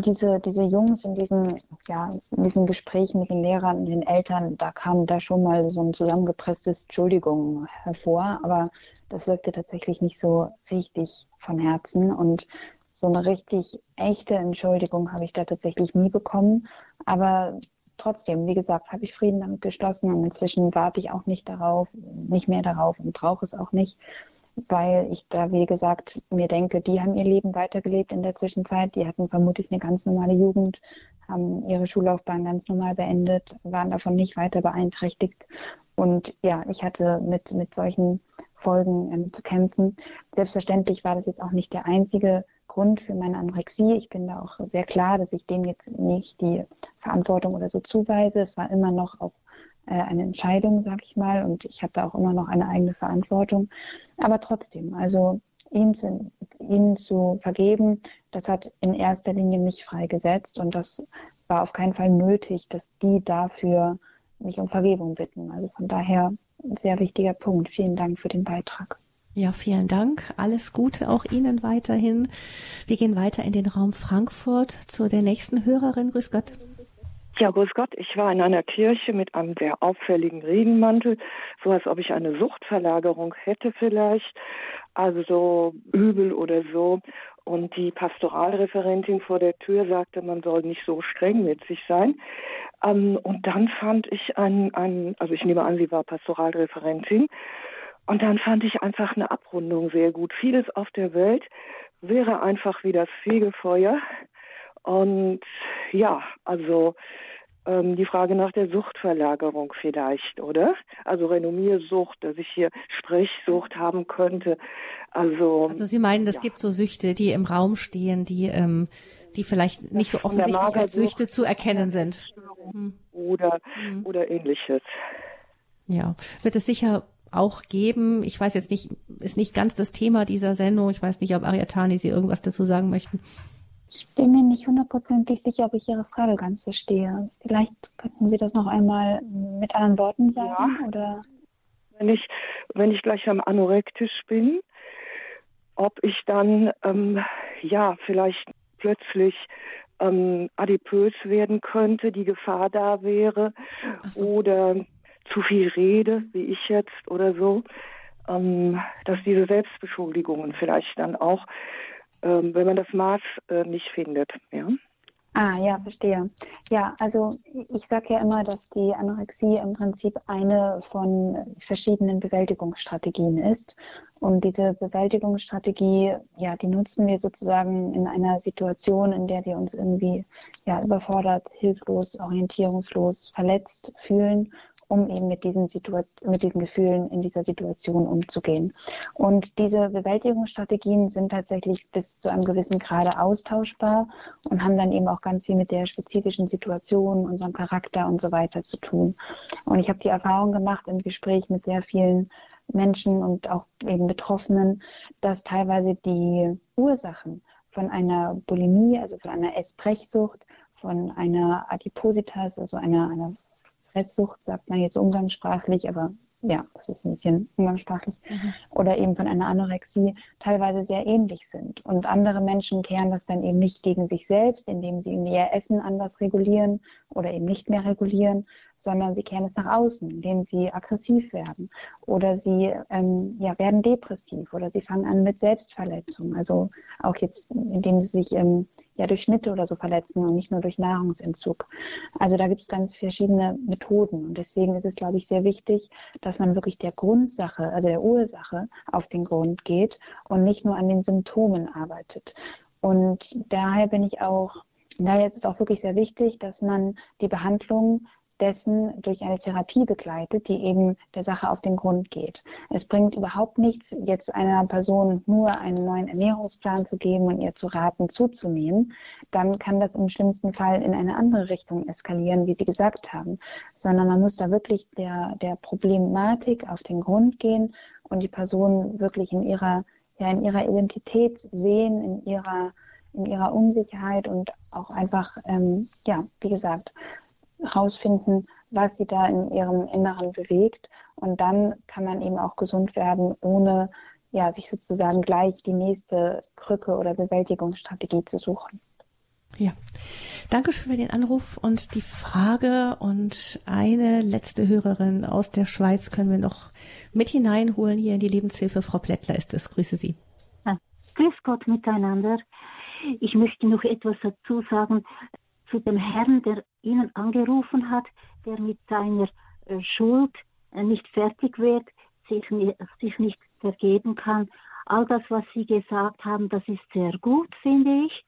diese, diese Jungs in diesen, ja, in diesen Gesprächen mit den Lehrern den Eltern, da kam da schon mal so ein zusammengepresstes Entschuldigung hervor, aber das wirkte tatsächlich nicht so richtig von Herzen. Und so eine richtig echte Entschuldigung habe ich da tatsächlich nie bekommen, aber trotzdem, wie gesagt, habe ich Frieden damit geschlossen. Und inzwischen warte ich auch nicht darauf, nicht mehr darauf und brauche es auch nicht weil ich da, wie gesagt, mir denke, die haben ihr Leben weitergelebt in der Zwischenzeit. Die hatten vermutlich eine ganz normale Jugend, haben ihre Schullaufbahn ganz normal beendet, waren davon nicht weiter beeinträchtigt. Und ja, ich hatte mit, mit solchen Folgen ähm, zu kämpfen. Selbstverständlich war das jetzt auch nicht der einzige Grund für meine Anorexie. Ich bin da auch sehr klar, dass ich denen jetzt nicht die Verantwortung oder so zuweise. Es war immer noch auch äh, eine Entscheidung, sag ich mal, und ich habe da auch immer noch eine eigene Verantwortung. Aber trotzdem, also ihn zu, ihn zu vergeben, das hat in erster Linie mich freigesetzt und das war auf keinen Fall nötig, dass die dafür mich um Vergebung bitten. Also von daher ein sehr wichtiger Punkt. Vielen Dank für den Beitrag. Ja, vielen Dank. Alles Gute auch Ihnen weiterhin. Wir gehen weiter in den Raum Frankfurt zu der nächsten Hörerin. Grüß Gott. Ja, grüß Gott. Ich war in einer Kirche mit einem sehr auffälligen Regenmantel, so als ob ich eine Suchtverlagerung hätte vielleicht, also so übel oder so. Und die Pastoralreferentin vor der Tür sagte, man soll nicht so streng mit sich sein. Ähm, und dann fand ich ein, ein, also ich nehme an, sie war Pastoralreferentin. Und dann fand ich einfach eine Abrundung sehr gut. Vieles auf der Welt wäre einfach wie das Fegefeuer und ja, also ähm, die Frage nach der Suchtverlagerung vielleicht, oder? Also Renommiersucht, dass ich hier Sprechsucht haben könnte. Also, also Sie meinen, es ja. gibt so Süchte, die im Raum stehen, die, ähm, die vielleicht nicht so offensichtlich als Süchte zu erkennen sind. Hm. Oder, hm. oder ähnliches. Ja, wird es sicher auch geben. Ich weiß jetzt nicht, ist nicht ganz das Thema dieser Sendung. Ich weiß nicht, ob Ariatani Sie irgendwas dazu sagen möchten. Ich bin mir nicht hundertprozentig sicher, ob ich Ihre Frage ganz verstehe. Vielleicht könnten Sie das noch einmal mit anderen Worten sagen, ja. oder? Wenn ich, wenn ich gleich am anorektisch bin, ob ich dann, ähm, ja, vielleicht plötzlich ähm, adipös werden könnte, die Gefahr da wäre, so. oder zu viel rede, wie ich jetzt oder so, ähm, dass diese Selbstbeschuldigungen vielleicht dann auch wenn man das Maß äh, nicht findet. Ja? Ah, ja, verstehe. Ja, also ich sage ja immer, dass die Anorexie im Prinzip eine von verschiedenen Bewältigungsstrategien ist. Und diese Bewältigungsstrategie, ja, die nutzen wir sozusagen in einer Situation, in der wir uns irgendwie ja, überfordert, hilflos, orientierungslos, verletzt fühlen um eben mit diesen, mit diesen Gefühlen in dieser Situation umzugehen. Und diese Bewältigungsstrategien sind tatsächlich bis zu einem gewissen Grade austauschbar und haben dann eben auch ganz viel mit der spezifischen Situation, unserem Charakter und so weiter zu tun. Und ich habe die Erfahrung gemacht im Gespräch mit sehr vielen Menschen und auch eben Betroffenen, dass teilweise die Ursachen von einer Bulimie, also von einer Essbrechsucht, von einer Adipositas, also einer, einer Fresssucht, sagt man jetzt umgangssprachlich, aber ja, das ist ein bisschen umgangssprachlich, mhm. oder eben von einer Anorexie teilweise sehr ähnlich sind. Und andere Menschen kehren das dann eben nicht gegen sich selbst, indem sie ihr Essen anders regulieren oder eben nicht mehr regulieren, sondern sie kehren es nach außen, indem sie aggressiv werden oder sie ähm, ja, werden depressiv oder sie fangen an mit Selbstverletzung. Also auch jetzt, indem sie sich ähm, ja durch Schnitte oder so verletzen und nicht nur durch Nahrungsentzug. Also da gibt es ganz verschiedene Methoden und deswegen ist es, glaube ich, sehr wichtig, dass man wirklich der Grundsache, also der Ursache auf den Grund geht und nicht nur an den Symptomen arbeitet. Und daher bin ich auch, ist es auch wirklich sehr wichtig, dass man die Behandlung dessen durch eine Therapie begleitet, die eben der Sache auf den Grund geht. Es bringt überhaupt nichts, jetzt einer Person nur einen neuen Ernährungsplan zu geben und ihr zu raten, zuzunehmen. Dann kann das im schlimmsten Fall in eine andere Richtung eskalieren, wie Sie gesagt haben. Sondern man muss da wirklich der, der Problematik auf den Grund gehen und die Person wirklich in ihrer, ja, in ihrer Identität sehen, in ihrer in ihrer Unsicherheit und auch einfach, ähm, ja, wie gesagt, herausfinden, was sie da in ihrem Inneren bewegt. Und dann kann man eben auch gesund werden, ohne ja, sich sozusagen gleich die nächste Krücke oder Bewältigungsstrategie zu suchen. Ja, danke schön für den Anruf und die Frage. Und eine letzte Hörerin aus der Schweiz können wir noch mit hineinholen hier in die Lebenshilfe. Frau Plättler ist es. Grüße Sie. Ja, grüß Gott miteinander. Ich möchte noch etwas dazu sagen zu dem Herrn, der Ihnen angerufen hat, der mit seiner äh, Schuld äh, nicht fertig wird, sich, sich nicht vergeben kann. All das, was Sie gesagt haben, das ist sehr gut, finde ich.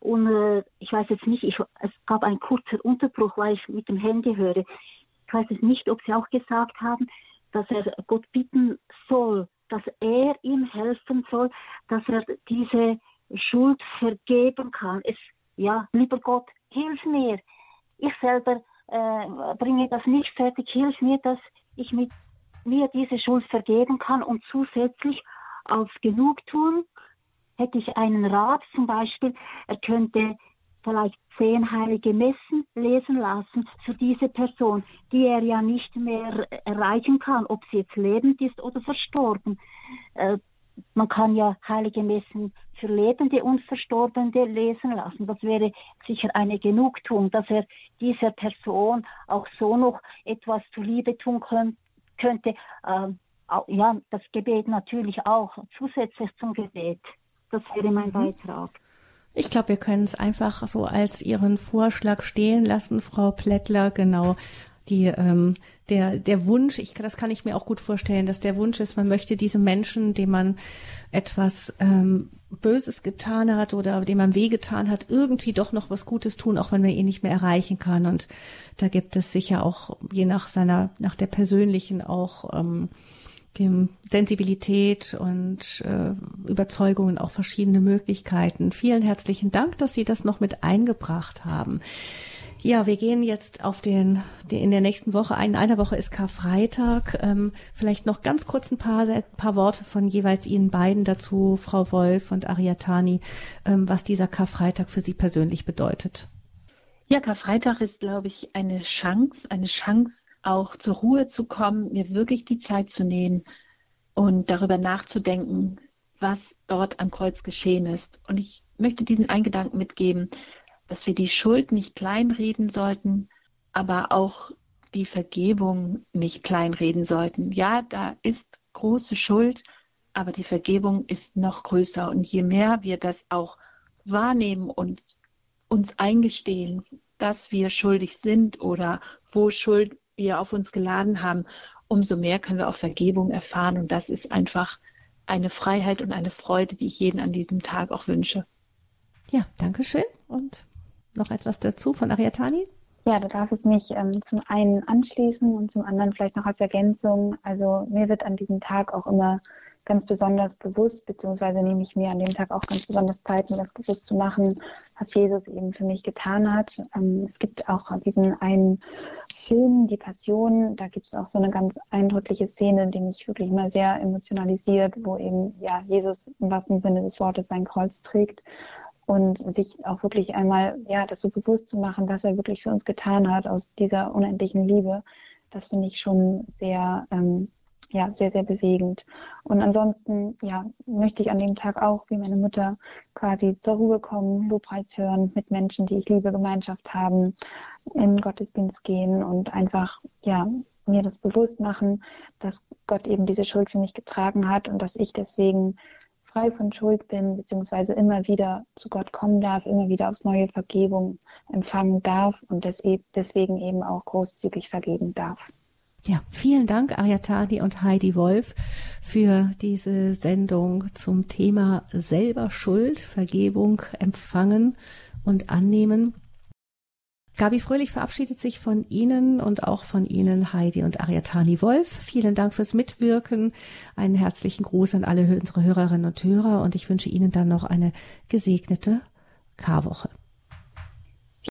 Und äh, ich weiß jetzt nicht, ich, es gab einen kurzen Unterbruch, weil ich mit dem Handy höre. Ich weiß jetzt nicht, ob Sie auch gesagt haben, dass er Gott bitten soll, dass er ihm helfen soll, dass er diese Schuld vergeben kann. Es ja, lieber Gott, hilf mir. Ich selber äh, bringe das nicht fertig. Hilf mir, dass ich mit mir diese Schuld vergeben kann und zusätzlich als Genugtuung hätte ich einen Rat, zum Beispiel, er könnte vielleicht zehn heilige Messen lesen lassen für diese Person, die er ja nicht mehr erreichen kann, ob sie jetzt lebend ist oder verstorben. Man kann ja heilige Messen für Lebende und Verstorbene lesen lassen. Das wäre sicher eine Genugtuung, dass er dieser Person auch so noch etwas zuliebe tun könnte. Ähm, ja, das Gebet natürlich auch zusätzlich zum Gebet. Das wäre mein mhm. Beitrag. Ich glaube, wir können es einfach so als Ihren Vorschlag stehen lassen, Frau Plättler, genau die ähm, der der Wunsch, ich das kann ich mir auch gut vorstellen, dass der Wunsch ist, man möchte diese Menschen, dem man etwas ähm, Böses getan hat oder dem man wehgetan hat, irgendwie doch noch was Gutes tun, auch wenn man ihn nicht mehr erreichen kann. Und da gibt es sicher auch je nach seiner nach der persönlichen auch ähm, dem Sensibilität und äh, Überzeugungen auch verschiedene Möglichkeiten. Vielen herzlichen Dank, dass Sie das noch mit eingebracht haben. Ja, wir gehen jetzt auf den, in der nächsten Woche, in einer Woche ist Karfreitag. Ähm, vielleicht noch ganz kurz ein paar, paar Worte von jeweils Ihnen beiden dazu, Frau Wolf und Ariatani, ähm, was dieser Karfreitag für Sie persönlich bedeutet. Ja, Karfreitag ist, glaube ich, eine Chance, eine Chance, auch zur Ruhe zu kommen, mir wirklich die Zeit zu nehmen und darüber nachzudenken, was dort am Kreuz geschehen ist. Und ich möchte diesen Eingedanken mitgeben, dass wir die Schuld nicht kleinreden sollten, aber auch die Vergebung nicht kleinreden sollten. Ja, da ist große Schuld, aber die Vergebung ist noch größer. Und je mehr wir das auch wahrnehmen und uns eingestehen, dass wir schuldig sind oder wo Schuld wir auf uns geladen haben, umso mehr können wir auch Vergebung erfahren. Und das ist einfach eine Freiheit und eine Freude, die ich jeden an diesem Tag auch wünsche. Ja, danke schön und noch etwas dazu von Ariatani? Ja, da darf ich mich ähm, zum einen anschließen und zum anderen vielleicht noch als Ergänzung. Also mir wird an diesem Tag auch immer ganz besonders bewusst, beziehungsweise nehme ich mir an dem Tag auch ganz besonders Zeit, mir das bewusst zu machen, was Jesus eben für mich getan hat. Ähm, es gibt auch diesen einen Film, Die Passion, da gibt es auch so eine ganz eindrückliche Szene, die mich wirklich immer sehr emotionalisiert, wo eben ja Jesus im wahrsten Sinne des Wortes sein Kreuz trägt und sich auch wirklich einmal ja das so bewusst zu machen, was er wirklich für uns getan hat aus dieser unendlichen Liebe, das finde ich schon sehr ähm, ja sehr sehr bewegend. Und ansonsten ja möchte ich an dem Tag auch wie meine Mutter quasi zur Ruhe kommen, Lobpreis hören, mit Menschen, die ich liebe, Gemeinschaft haben, in Gottesdienst gehen und einfach ja mir das bewusst machen, dass Gott eben diese Schuld für mich getragen hat und dass ich deswegen frei von Schuld bin, beziehungsweise immer wieder zu Gott kommen darf, immer wieder aufs neue Vergebung empfangen darf und e-, deswegen eben auch großzügig vergeben darf. Ja, vielen Dank, Ariatani und Heidi Wolf, für diese Sendung zum Thema selber Schuld, Vergebung empfangen und annehmen. Gabi Fröhlich verabschiedet sich von Ihnen und auch von Ihnen, Heidi und Ariatani Wolf. Vielen Dank fürs Mitwirken. Einen herzlichen Gruß an alle unsere Hörerinnen und Hörer und ich wünsche Ihnen dann noch eine gesegnete Karwoche.